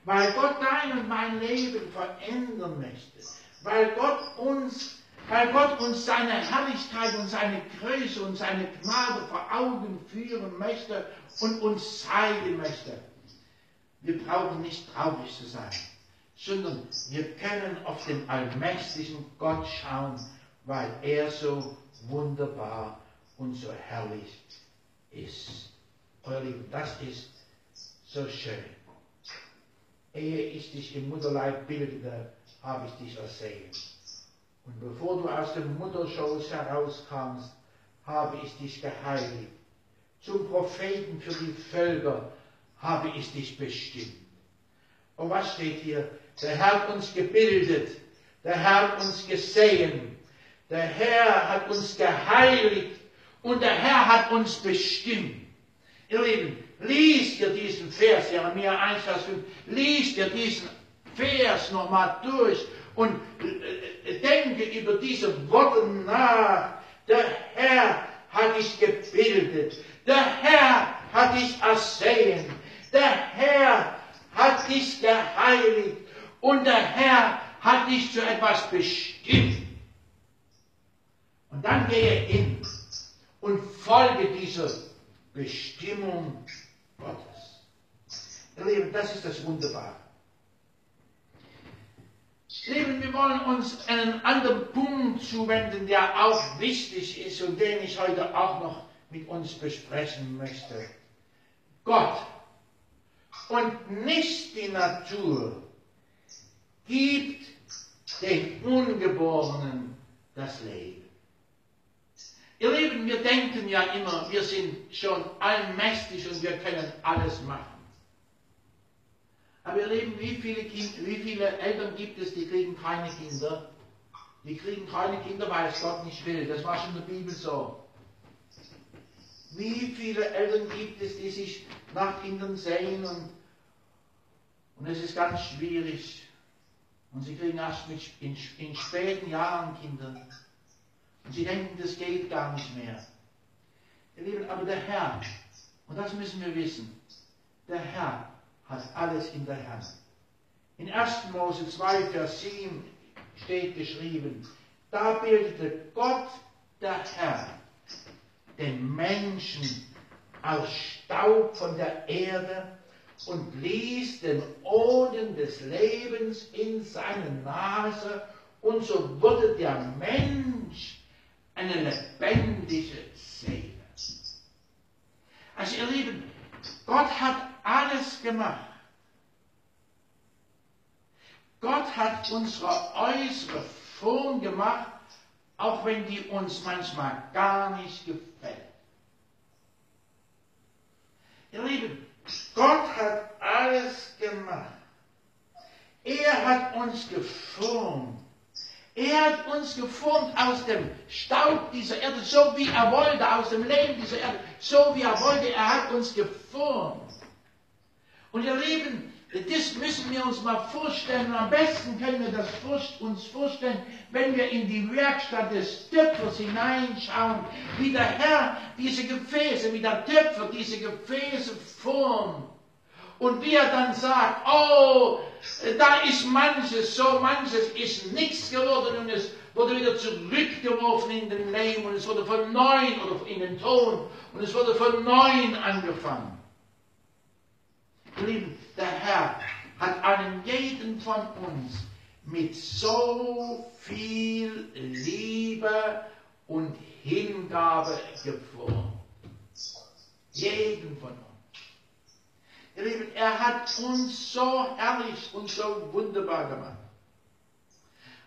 Weil Gott dein und mein Leben verändern möchte. Weil Gott uns weil Gott uns seine Herrlichkeit und seine Größe und seine Gnade vor Augen führen möchte und uns zeigen möchte. Wir brauchen nicht traurig zu sein, sondern wir können auf den allmächtigen Gott schauen, weil er so wunderbar und so herrlich ist. Euer Lieben, das ist so schön. Ehe ich dich im Mutterleib bildete, habe ich dich ersehen. Und bevor du aus dem Mutterschoß herauskamst, habe ich dich geheiligt. Zum Propheten für die Völker habe ich dich bestimmt. Und was steht hier? Der Herr hat uns gebildet, der Herr hat uns gesehen, der Herr hat uns geheiligt und der Herr hat uns bestimmt. Ihr Lieben, liest ihr diesen Vers, Jeremia 1, Vers 5, liest ihr diesen Vers nochmal durch und äh, denke über diese Worte nach. Der Herr hat dich gebildet. Der Herr hat dich ersehen. Der Herr hat dich geheiligt. Und der Herr hat dich zu etwas bestimmt. Und dann gehe hin und folge dieser Bestimmung Gottes. Ihr Lieben, das ist das Wunderbare. Lieben, wir wollen uns einen anderen Punkt zuwenden, der auch wichtig ist und den ich heute auch noch mit uns besprechen möchte. Gott und nicht die Natur gibt den Ungeborenen das Leben. Ihr Lieben, wir denken ja immer, wir sind schon allmächtig und wir können alles machen. Aber ihr Lieben, wie viele, kind, wie viele Eltern gibt es, die kriegen keine Kinder? Die kriegen keine Kinder, weil es Gott nicht will. Das war schon in der Bibel so. Wie viele Eltern gibt es, die sich nach Kindern sehen und, und es ist ganz schwierig. Und sie kriegen erst mit, in, in späten Jahren Kinder. Und sie denken, das geht gar nicht mehr. Ihr Lieben, aber der Herr, und das müssen wir wissen, der Herr hat alles in der Hand. In 1. Mose 2, Vers 7 steht geschrieben, da bildete Gott, der Herr, den Menschen aus Staub von der Erde und ließ den Oden des Lebens in seine Nase und so wurde der Mensch eine lebendige Seele. Also ihr Lieben, Gott hat alles gemacht. Gott hat unsere äußere Form gemacht, auch wenn die uns manchmal gar nicht gefällt. Ihr Lieben, Gott hat alles gemacht. Er hat uns geformt. Er hat uns geformt aus dem Staub dieser Erde, so wie er wollte, aus dem Leben dieser Erde, so wie er wollte. Er hat uns geformt. Und ihr Lieben, das müssen wir uns mal vorstellen. Am besten können wir das uns vorstellen, wenn wir in die Werkstatt des Töpfers hineinschauen, wie der Herr diese Gefäße, wie der Töpfer diese Gefäße formt. Und wie er dann sagt, oh, da ist manches, so manches ist nichts geworden und es wurde wieder zurückgeworfen in den Lehm und es wurde von neuem oder in den Ton und es wurde von neuem angefangen. Lieben, der Herr hat einen jeden von uns mit so viel Liebe und Hingabe geformt. Jeden von uns. Ihr Lieben, er hat uns so herrlich und so wunderbar gemacht.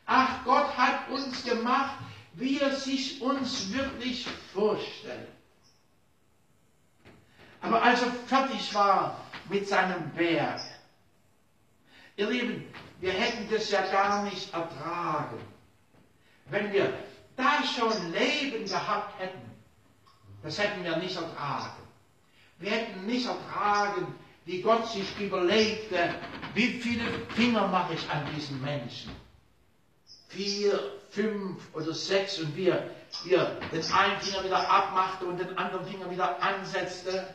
Ach, Gott hat uns gemacht, wie er sich uns wirklich vorstellt. Aber als er fertig war mit seinem Werk, ihr Lieben, wir hätten das ja gar nicht ertragen, wenn wir da schon Leben gehabt hätten. Das hätten wir nicht ertragen. Wir hätten nicht ertragen, wie Gott sich überlegte, wie viele Finger mache ich an diesen Menschen. Vier, fünf oder sechs und wir, wir den einen Finger wieder abmachte und den anderen Finger wieder ansetzte.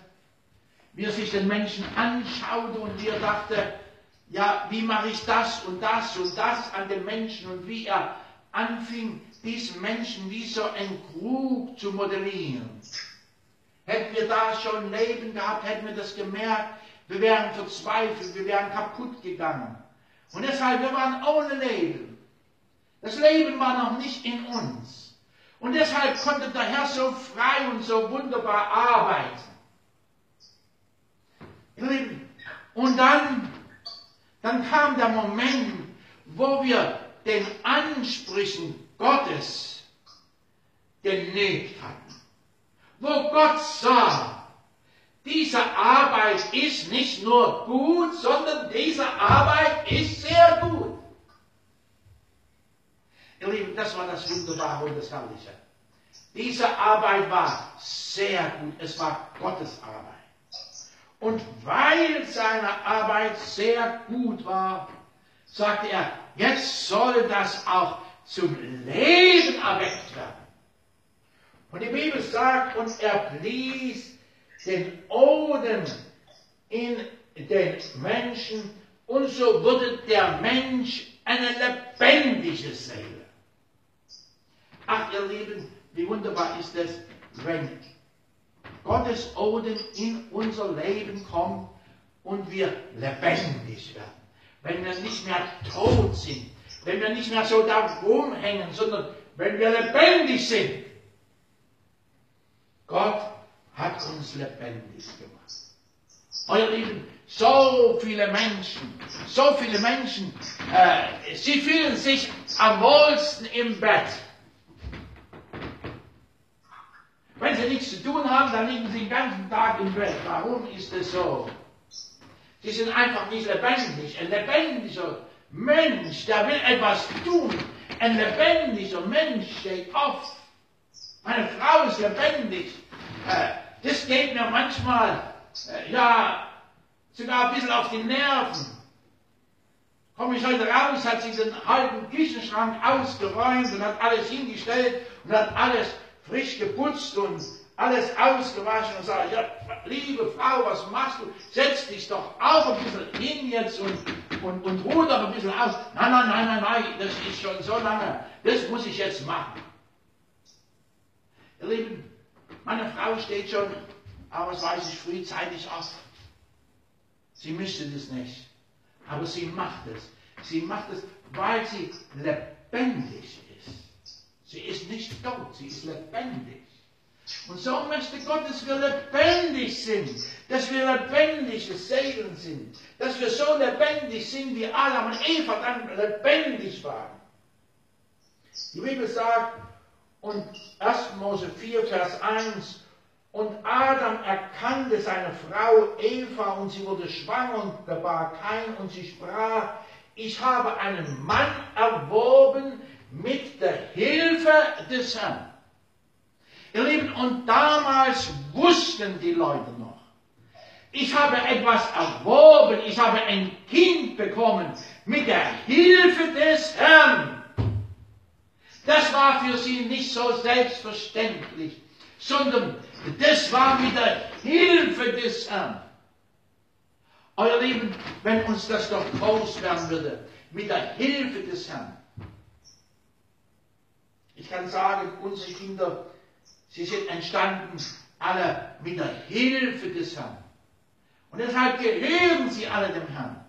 Wie er sich den Menschen anschaute und wie er dachte, ja, wie mache ich das und das und das an den Menschen und wie er anfing, diesen Menschen wie so ein Krug zu modellieren. Hätten wir da schon Leben gehabt, hätten wir das gemerkt, wir wären verzweifelt, wir wären kaputt gegangen. Und deshalb, wir waren ohne Leben. Das Leben war noch nicht in uns. Und deshalb konnte der Herr so frei und so wunderbar arbeiten. Und dann, dann kam der Moment, wo wir den Ansprüchen Gottes genügt hatten. Wo Gott sah, diese Arbeit ist nicht nur gut, sondern diese Arbeit ist sehr gut. Ihr Lieben, das war das Wunderbare und das Herrliche. Diese Arbeit war sehr gut. Es war Gottes Arbeit. Und weil seine Arbeit sehr gut war, sagte er, jetzt soll das auch zum Leben erweckt werden. Und die Bibel sagt, und er blies den Odem in den Menschen und so wurde der Mensch eine lebendige Seele. Ach ihr Lieben, wie wunderbar ist es, wenn Gottes Odem in unser Leben kommt und wir lebendig werden. Wenn wir nicht mehr tot sind, wenn wir nicht mehr so da rumhängen, sondern wenn wir lebendig sind. Gott hat uns lebendig gemacht. Euer Lieben, so viele Menschen, so viele Menschen, äh, sie fühlen sich am wohlsten im Bett. Wenn sie nichts zu tun haben, dann liegen sie den ganzen Tag im Bett. Warum ist es so? Sie sind einfach nicht lebendig. Ein lebendiger Mensch, der will etwas tun. Ein lebendiger Mensch steht auf. Meine Frau ist lebendig. Äh, das geht mir manchmal, äh, ja, sogar ein bisschen auf die Nerven. Komme ich heute raus, hat sie den halben Küchenschrank ausgeräumt und hat alles hingestellt und hat alles frisch geputzt und alles ausgewaschen und sagt, ja, liebe Frau, was machst du? Setz dich doch auch ein bisschen hin jetzt und, und, und ruh doch ein bisschen aus. Nein, nein, nein, nein, nein, das ist schon so lange. Das muss ich jetzt machen. Ihr Lieben, meine Frau steht schon, aber das weiß ich, frühzeitig auf. Sie müsste das nicht. Aber sie macht es. Sie macht es, weil sie lebendig ist. Sie ist nicht tot, sie ist lebendig. Und so möchte Gott, dass wir lebendig sind, dass wir lebendige Seelen sind, dass wir so lebendig sind, wie Adam und Eva dann lebendig waren. Die Bibel sagt, und 1. Mose 4, Vers 1, und Adam erkannte seine Frau Eva und sie wurde schwanger und gebar kein und sie sprach, ich habe einen Mann erworben mit der Hilfe des Herrn. Ihr Lieben, und damals wussten die Leute noch, ich habe etwas erworben, ich habe ein Kind bekommen mit der Hilfe des Herrn. Das war für sie nicht so selbstverständlich, sondern das war mit der Hilfe des Herrn. Euer Lieben, wenn uns das doch groß werden würde, mit der Hilfe des Herrn. Ich kann sagen, unsere Kinder, sie sind entstanden alle mit der Hilfe des Herrn. Und deshalb gehören sie alle dem Herrn.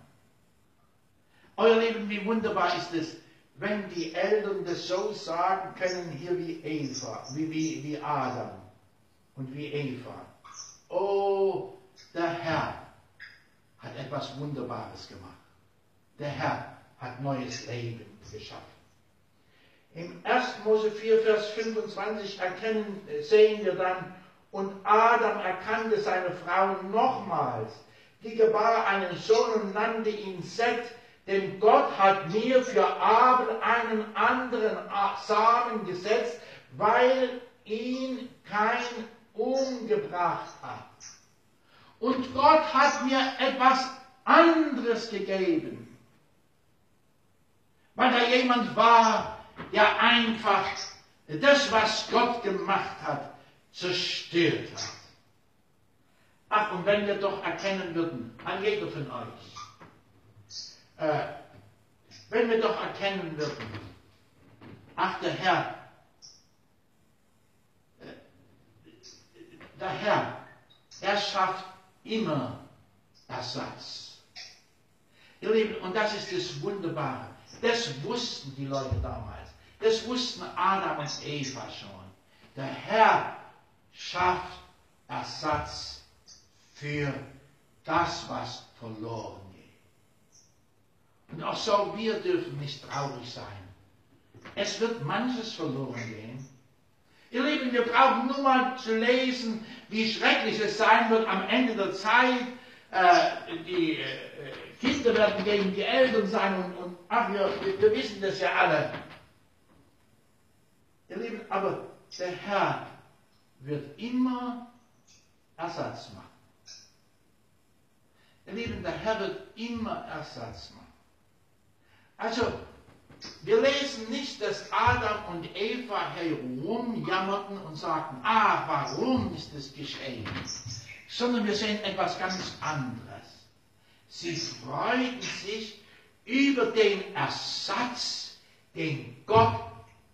Euer Lieben, wie wunderbar ist es, wenn die Eltern das so sagen können, hier wie Eva, wie, wie, wie Adam und wie Eva. Oh, der Herr hat etwas Wunderbares gemacht. Der Herr hat neues Leben geschaffen. Im 1. Mose 4, Vers 25 erkennen, sehen wir dann, und Adam erkannte seine Frau nochmals. Die gebar einen Sohn und nannte ihn Seth, denn Gott hat mir für Abel einen anderen Samen gesetzt, weil ihn kein umgebracht hat. Und Gott hat mir etwas anderes gegeben. Weil da jemand war, der einfach das, was Gott gemacht hat, zerstört hat. Ach, und wenn wir doch erkennen würden, an jeder von euch, äh, wenn wir doch erkennen würden, ach der Herr, äh, der Herr, er schafft immer Ersatz. Ihr Lieben, und das ist das Wunderbare. Das wussten die Leute damals. Das wussten Adam und Eva schon. Der Herr schafft Ersatz für das, was verloren und auch so, wir dürfen nicht traurig sein. Es wird manches verloren gehen. Ihr Lieben, wir brauchen nur mal zu lesen, wie schrecklich es sein wird am Ende der Zeit. Äh, die äh, Kinder werden gegen die Eltern sein und, und ach, wir, wir wissen das ja alle. Ihr Lieben, aber der Herr wird immer Ersatz machen. Ihr Lieben, der Herr wird immer Ersatz machen. Also, wir lesen nicht, dass Adam und Eva herumjammerten und sagten, ah, warum ist es geschehen? Sondern wir sehen etwas ganz anderes. Sie freuten sich über den Ersatz, den Gott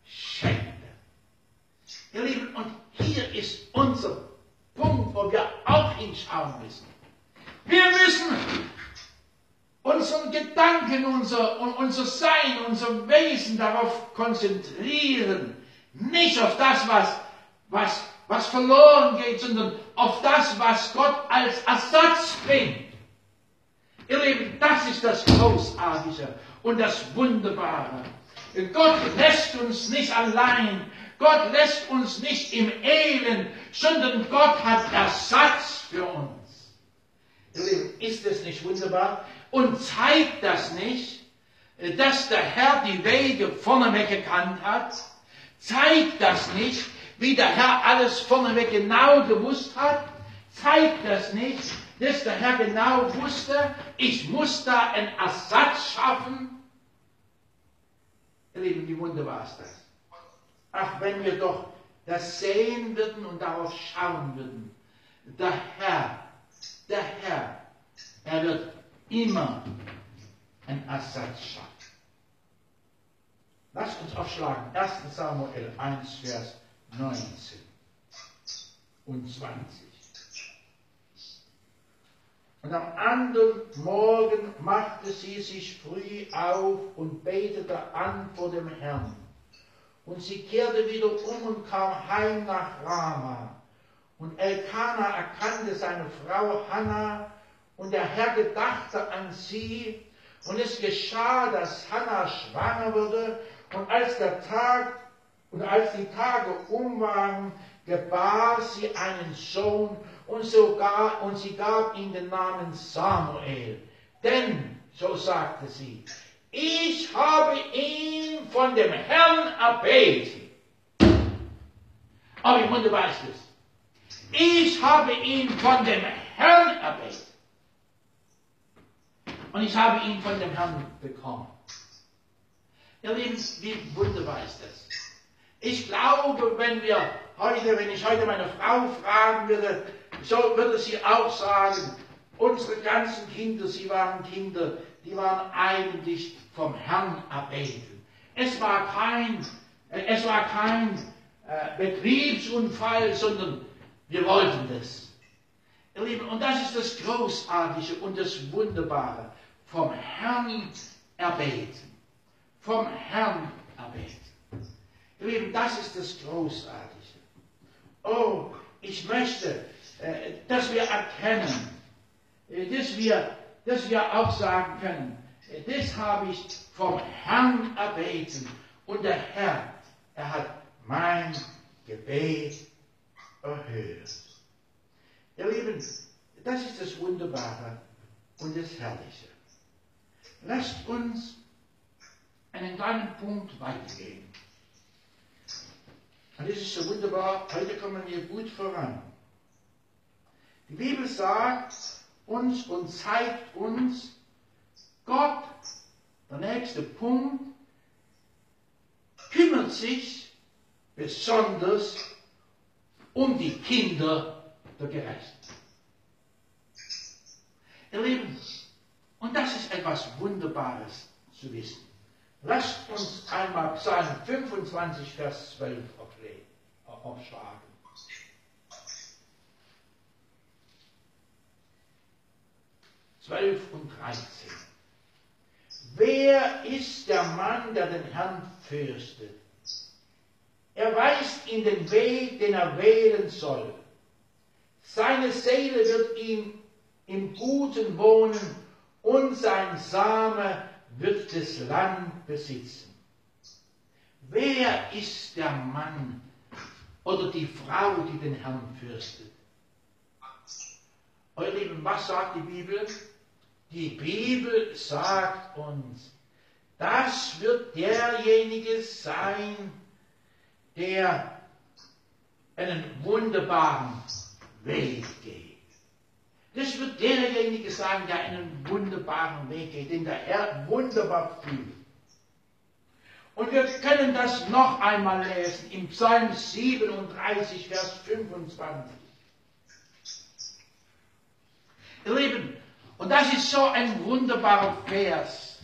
schenkte. Ihr Lieben, und hier ist unser Punkt, wo wir auch hinschauen müssen. Wir müssen unseren Gedanken, unser, unser Sein, unser Wesen darauf konzentrieren. Nicht auf das, was, was, was verloren geht, sondern auf das, was Gott als Ersatz bringt. Ihr Lieben, das ist das Großartige und das Wunderbare. Gott lässt uns nicht allein. Gott lässt uns nicht im Elend, sondern Gott hat Ersatz für uns. Ihr Lieben, ist es nicht wunderbar? Und zeigt das nicht, dass der Herr die Wege vorneweg gekannt hat? Zeigt das nicht, wie der Herr alles vorneweg genau gewusst hat? Zeigt das nicht, dass der Herr genau wusste, ich muss da einen Ersatz schaffen? Ihr Lieben, wie wunderbar ist das? Ach, wenn wir doch das sehen würden und darauf schauen würden. Der Herr, der Herr, er wird immer einen Ersatz schaffen. Lasst uns aufschlagen. 1 Samuel 1, Vers 19 und 20. Und am anderen Morgen machte sie sich früh auf und betete an vor dem Herrn. Und sie kehrte wieder um und kam heim nach Rama. Und Elkanah erkannte seine Frau Hannah und der Herr gedachte an sie. Und es geschah, dass Hannah schwanger wurde. Und als der Tag und als die Tage um waren, gebar sie einen Sohn und, sogar, und sie gab ihm den Namen Samuel. Denn, so sagte sie, ich habe ihn von dem Herrn erbeten. Aber wie wunderbar ist es. Ich habe ihn von dem Herrn erbeten. Und ich habe ihn von dem Herrn bekommen. Ihr Lieben, wie wunderbar ist das. Ich glaube, wenn wir heute, wenn ich heute meine Frau fragen würde, so würde sie auch sagen, unsere ganzen Kinder, sie waren Kinder, die waren eigentlich vom Herrn erbeten. Es war kein, es war kein äh, Betriebsunfall, sondern wir wollten das. Ihr Lieben, und das ist das Großartige und das Wunderbare. Vom Herrn erbeten. Vom Herrn erbeten. Ihr Lieben, das ist das Großartige. Oh, ich möchte, äh, dass wir erkennen, äh, dass wir, dass wir auch sagen können, äh, das habe ich vom Herrn erbeten. Und der Herr, er hat mein Gebet erhört. Ihr Lieben, das ist das Wunderbare und das Herrliche. Lasst uns einen kleinen Punkt weitergehen. Und das ist so wunderbar, heute kommen wir gut voran. Die Bibel sagt uns und zeigt uns, Gott, der nächste Punkt, kümmert sich besonders um die Kinder der Gerechten. Ihr Lieben, und das ist etwas Wunderbares zu wissen. Lasst uns einmal Psalm 25, Vers 12 aufschlagen. Zwölf und dreizehn. Wer ist der Mann, der den Herrn fürchtet? Er weist ihn den Weg, den er wählen soll. Seine Seele wird ihm im Guten wohnen und sein Same wird das Land besitzen. Wer ist der Mann oder die Frau, die den Herrn fürstet? Euer Lieben, was sagt die Bibel? Die Bibel sagt uns, das wird derjenige sein, der einen wunderbaren Weg geht. Das wird derjenige sein, der einen wunderbaren Weg geht, den der Herr wunderbar fühlt. Und wir können das noch einmal lesen im Psalm 37, Vers 25. Ihr Lieben, und das ist so ein wunderbarer Vers.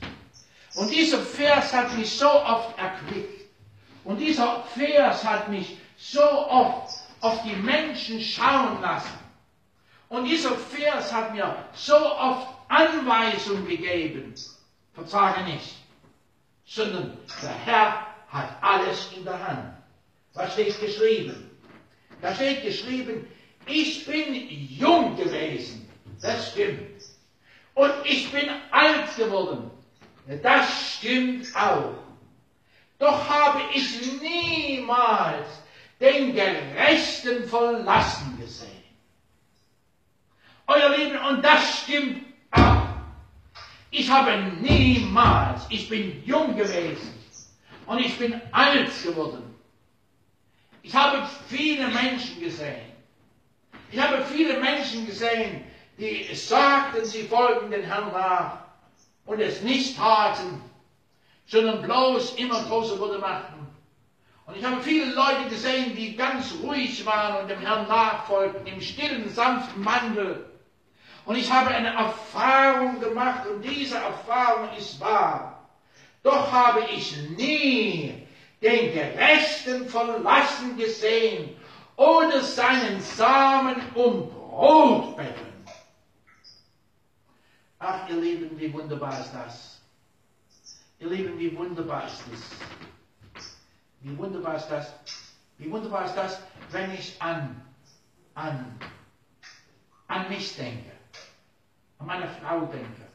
Und dieser Vers hat mich so oft erquickt. Und dieser Vers hat mich so oft auf die Menschen schauen lassen. Und dieser Vers hat mir so oft Anweisungen gegeben. Verzage nicht, sondern der Herr hat alles in der Hand. Was steht geschrieben? Da steht geschrieben, ich bin jung gewesen. Das stimmt. Und ich bin alt geworden. Das stimmt auch. Doch habe ich niemals den Gerechten verlassen gesehen. Euer Lieben, und das stimmt auch. Ich habe niemals, ich bin jung gewesen und ich bin alt geworden. Ich habe viele Menschen gesehen. Ich habe viele Menschen gesehen, die sagten, sie folgen den Herrn nach und es nicht taten, sondern bloß immer große Worte machten. Und ich habe viele Leute gesehen, die ganz ruhig waren und dem Herrn nachfolgten, im stillen, sanften Mandel. Und ich habe eine Erfahrung gemacht und diese Erfahrung ist wahr. Doch habe ich nie den Gerechten verlassen gesehen oder seinen Samen um Brot betteln. Ach, ihr Lieben, wie wunderbar ist das. Ihr Lieben, wie wunderbar ist das. Wie wunderbar ist das. Wie wunderbar ist das, wenn ich an, an, an mich denke, an meine Frau denke,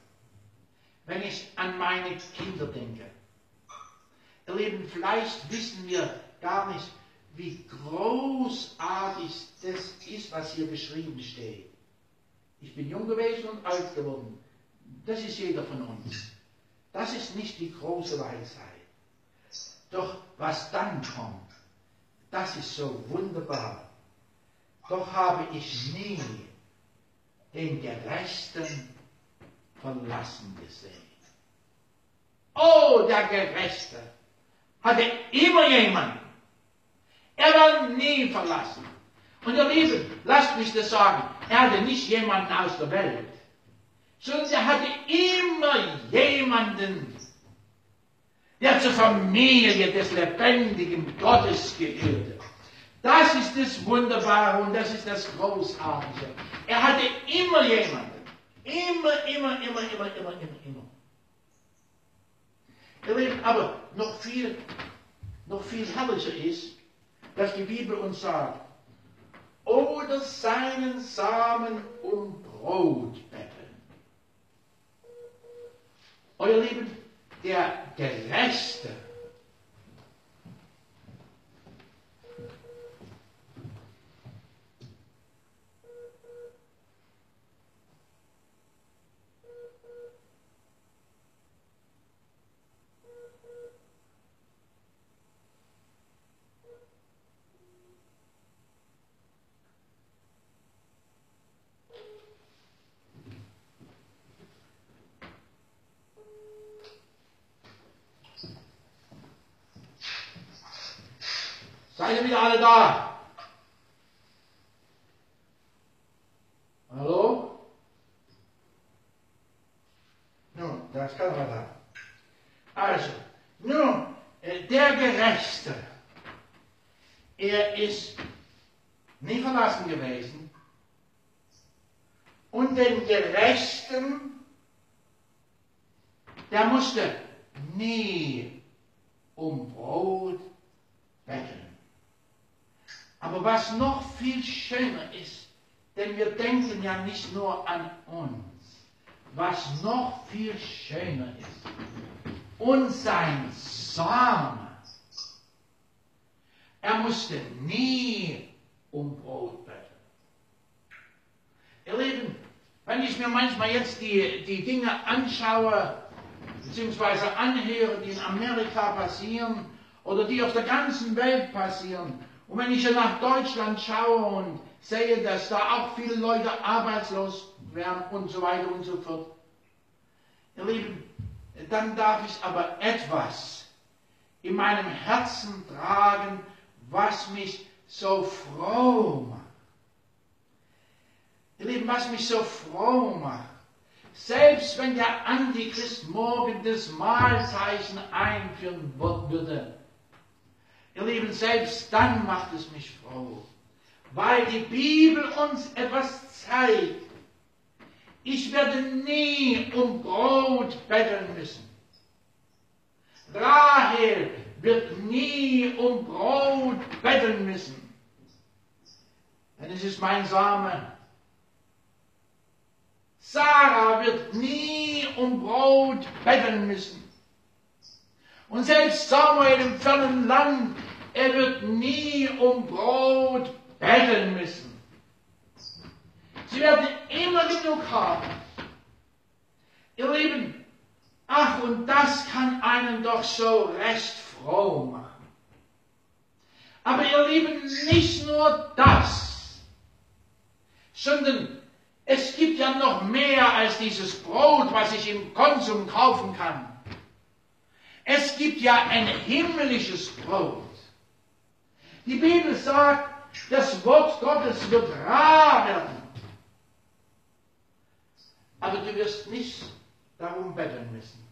wenn ich an meine Kinder denke. Ihr Lieben, vielleicht wissen wir gar nicht, wie großartig das ist, was hier geschrieben steht. Ich bin jung gewesen und alt geworden. Das ist jeder von uns. Das ist nicht die große Weisheit. Doch was dann kommt, das ist so wunderbar. Doch habe ich nie den Gerechten verlassen gesehen. Oh, der Gerechte hatte immer jemanden. Er war nie verlassen. Und ihr Lieben, lasst mich das sagen, er hatte nicht jemanden aus der Welt sondern er hatte immer jemanden, der zur Familie des lebendigen Gottes gehörte. Das ist das Wunderbare und das ist das Großartige. Er hatte immer jemanden. Immer, immer, immer, immer, immer, immer, immer. Ihr Lieben, aber noch viel, noch viel herrlicher ist, dass die Bibel uns sagt, oder seinen Samen um Brot betteln. Euer Lieben, der Gerechte Seid ihr wieder alle da? Hallo? Nun, da ist keiner da. Also, nun, äh, der Gerechte, er ist nie verlassen gewesen und den Gerechten, der musste nie um Brot betteln. Aber was noch viel schöner ist, denn wir denken ja nicht nur an uns, was noch viel schöner ist, und sein Same, er musste nie um Brot betteln. Ihr Lieben, wenn ich mir manchmal jetzt die, die Dinge anschaue, beziehungsweise anhöre, die in Amerika passieren oder die auf der ganzen Welt passieren, und wenn ich nach Deutschland schaue und sehe, dass da auch viele Leute arbeitslos werden und so weiter und so fort, ihr Lieben, dann darf ich aber etwas in meinem Herzen tragen, was mich so froh macht. Ihr Lieben, was mich so froh macht. Selbst wenn der Antichrist morgen das Mahlzeichen einführen würde, Ihr Lieben, selbst dann macht es mich froh, weil die Bibel uns etwas zeigt. Ich werde nie um Brot betteln müssen. Rahel wird nie um Brot betteln müssen. Denn es ist mein Same. Sarah wird nie um Brot betteln müssen. Und selbst Samuel im fernen Land, er wird nie um Brot betteln müssen. Sie werden immer genug haben. Ihr Lieben, ach, und das kann einen doch so recht froh machen. Aber ihr Lieben, nicht nur das, sondern es gibt ja noch mehr als dieses Brot, was ich im Konsum kaufen kann. Es gibt ja ein himmlisches Brot. Die Bibel sagt, das Wort Gottes wird rar werden. Aber du wirst nicht darum betteln müssen.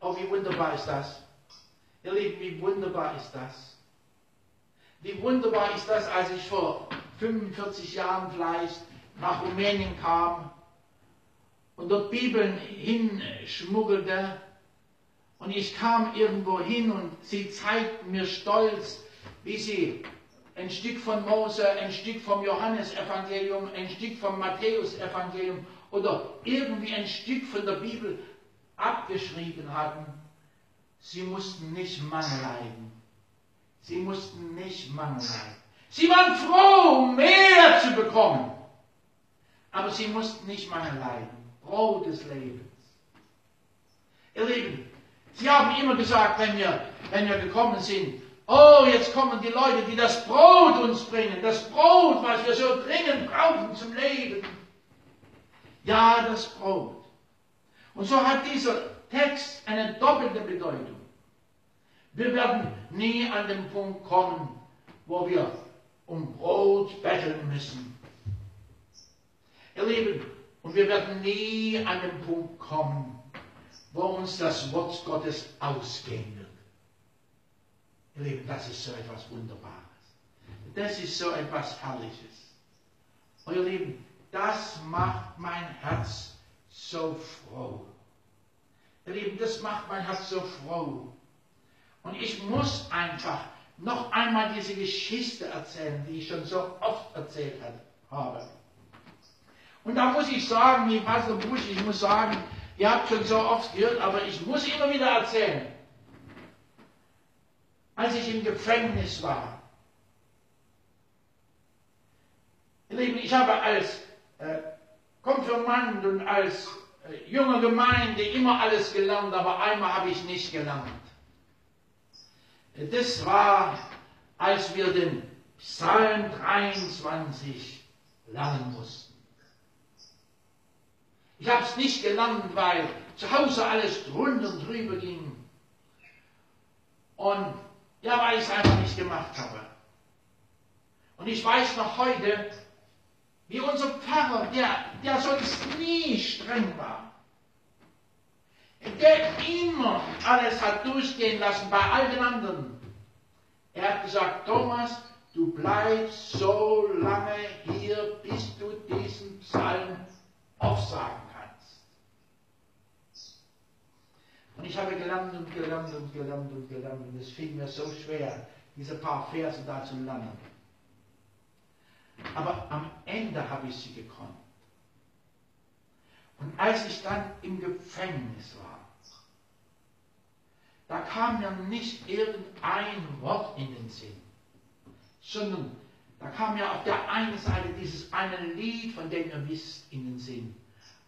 Oh, wie wunderbar ist das. Ihr Lieben, wie wunderbar ist das. Wie wunderbar ist das, als ich vor 45 Jahren vielleicht nach Rumänien kam und dort Bibeln hinschmuggelte. Und ich kam irgendwo hin und sie zeigten mir stolz, wie sie ein Stück von Mose, ein Stück vom Johannesevangelium, ein Stück vom Matthäusevangelium oder irgendwie ein Stück von der Bibel abgeschrieben hatten. Sie mussten nicht Mangel leiden. Sie mussten nicht Mangel leiden. Sie waren froh, mehr zu bekommen. Aber sie mussten nicht Mangel leiden. Brot des Lebens. Ihr Lieben, sie haben immer gesagt, wenn wir, wenn wir gekommen sind, oh, jetzt kommen die Leute, die das Brot uns bringen, das Brot, was wir so dringend brauchen zum Leben. Ja, das Brot. Und so hat dieser Text eine doppelte Bedeutung. Wir werden nie an den Punkt kommen, wo wir um Brot betteln müssen. Ihr Lieben, und wir werden nie an den Punkt kommen, wo uns das Wort Gottes ausgehen wird. Ihr Lieben, das ist so etwas Wunderbares. Das ist so etwas Herrliches. Und ihr Lieben, das macht mein Herz so froh. Ihr Lieben, das macht mein Herz so froh. Und ich muss einfach noch einmal diese Geschichte erzählen, die ich schon so oft erzählt habe. Und da muss ich sagen, wie Pastor Busch, ich muss sagen, ihr habt schon so oft gehört, aber ich muss immer wieder erzählen. Als ich im Gefängnis war, ich habe als äh, Konfirmand und als äh, junge Gemeinde immer alles gelernt, aber einmal habe ich nicht gelernt. Das war, als wir den Psalm 23 lernen mussten. Ich habe es nicht gelernt, weil zu Hause alles drunter und drüber ging. Und ja, weil ich es einfach nicht gemacht habe. Und ich weiß noch heute, wie unser Pfarrer, der, der sonst nie streng war, der immer alles hat durchgehen lassen bei all den anderen. Er hat gesagt, Thomas, du bleibst so lange hier, bis du diesen Psalm aufsagen kannst. Und ich habe gelernt und gelernt und gelernt und gelernt und es fiel mir so schwer, diese paar Verse da zu lernen. Aber am Ende habe ich sie gekonnt. Und als ich dann im Gefängnis war, da kam mir nicht irgendein Wort in den Sinn, sondern da kam mir auf der einen Seite dieses eine Lied, von dem ihr wisst, in den Sinn.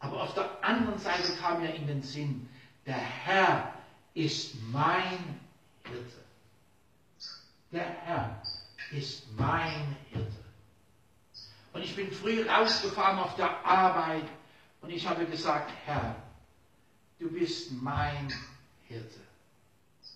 Aber auf der anderen Seite kam mir in den Sinn, der Herr ist mein Hirte. Der Herr ist mein Hirte. Und ich bin früh rausgefahren auf der Arbeit und ich habe gesagt, Herr, du bist mein Hirte.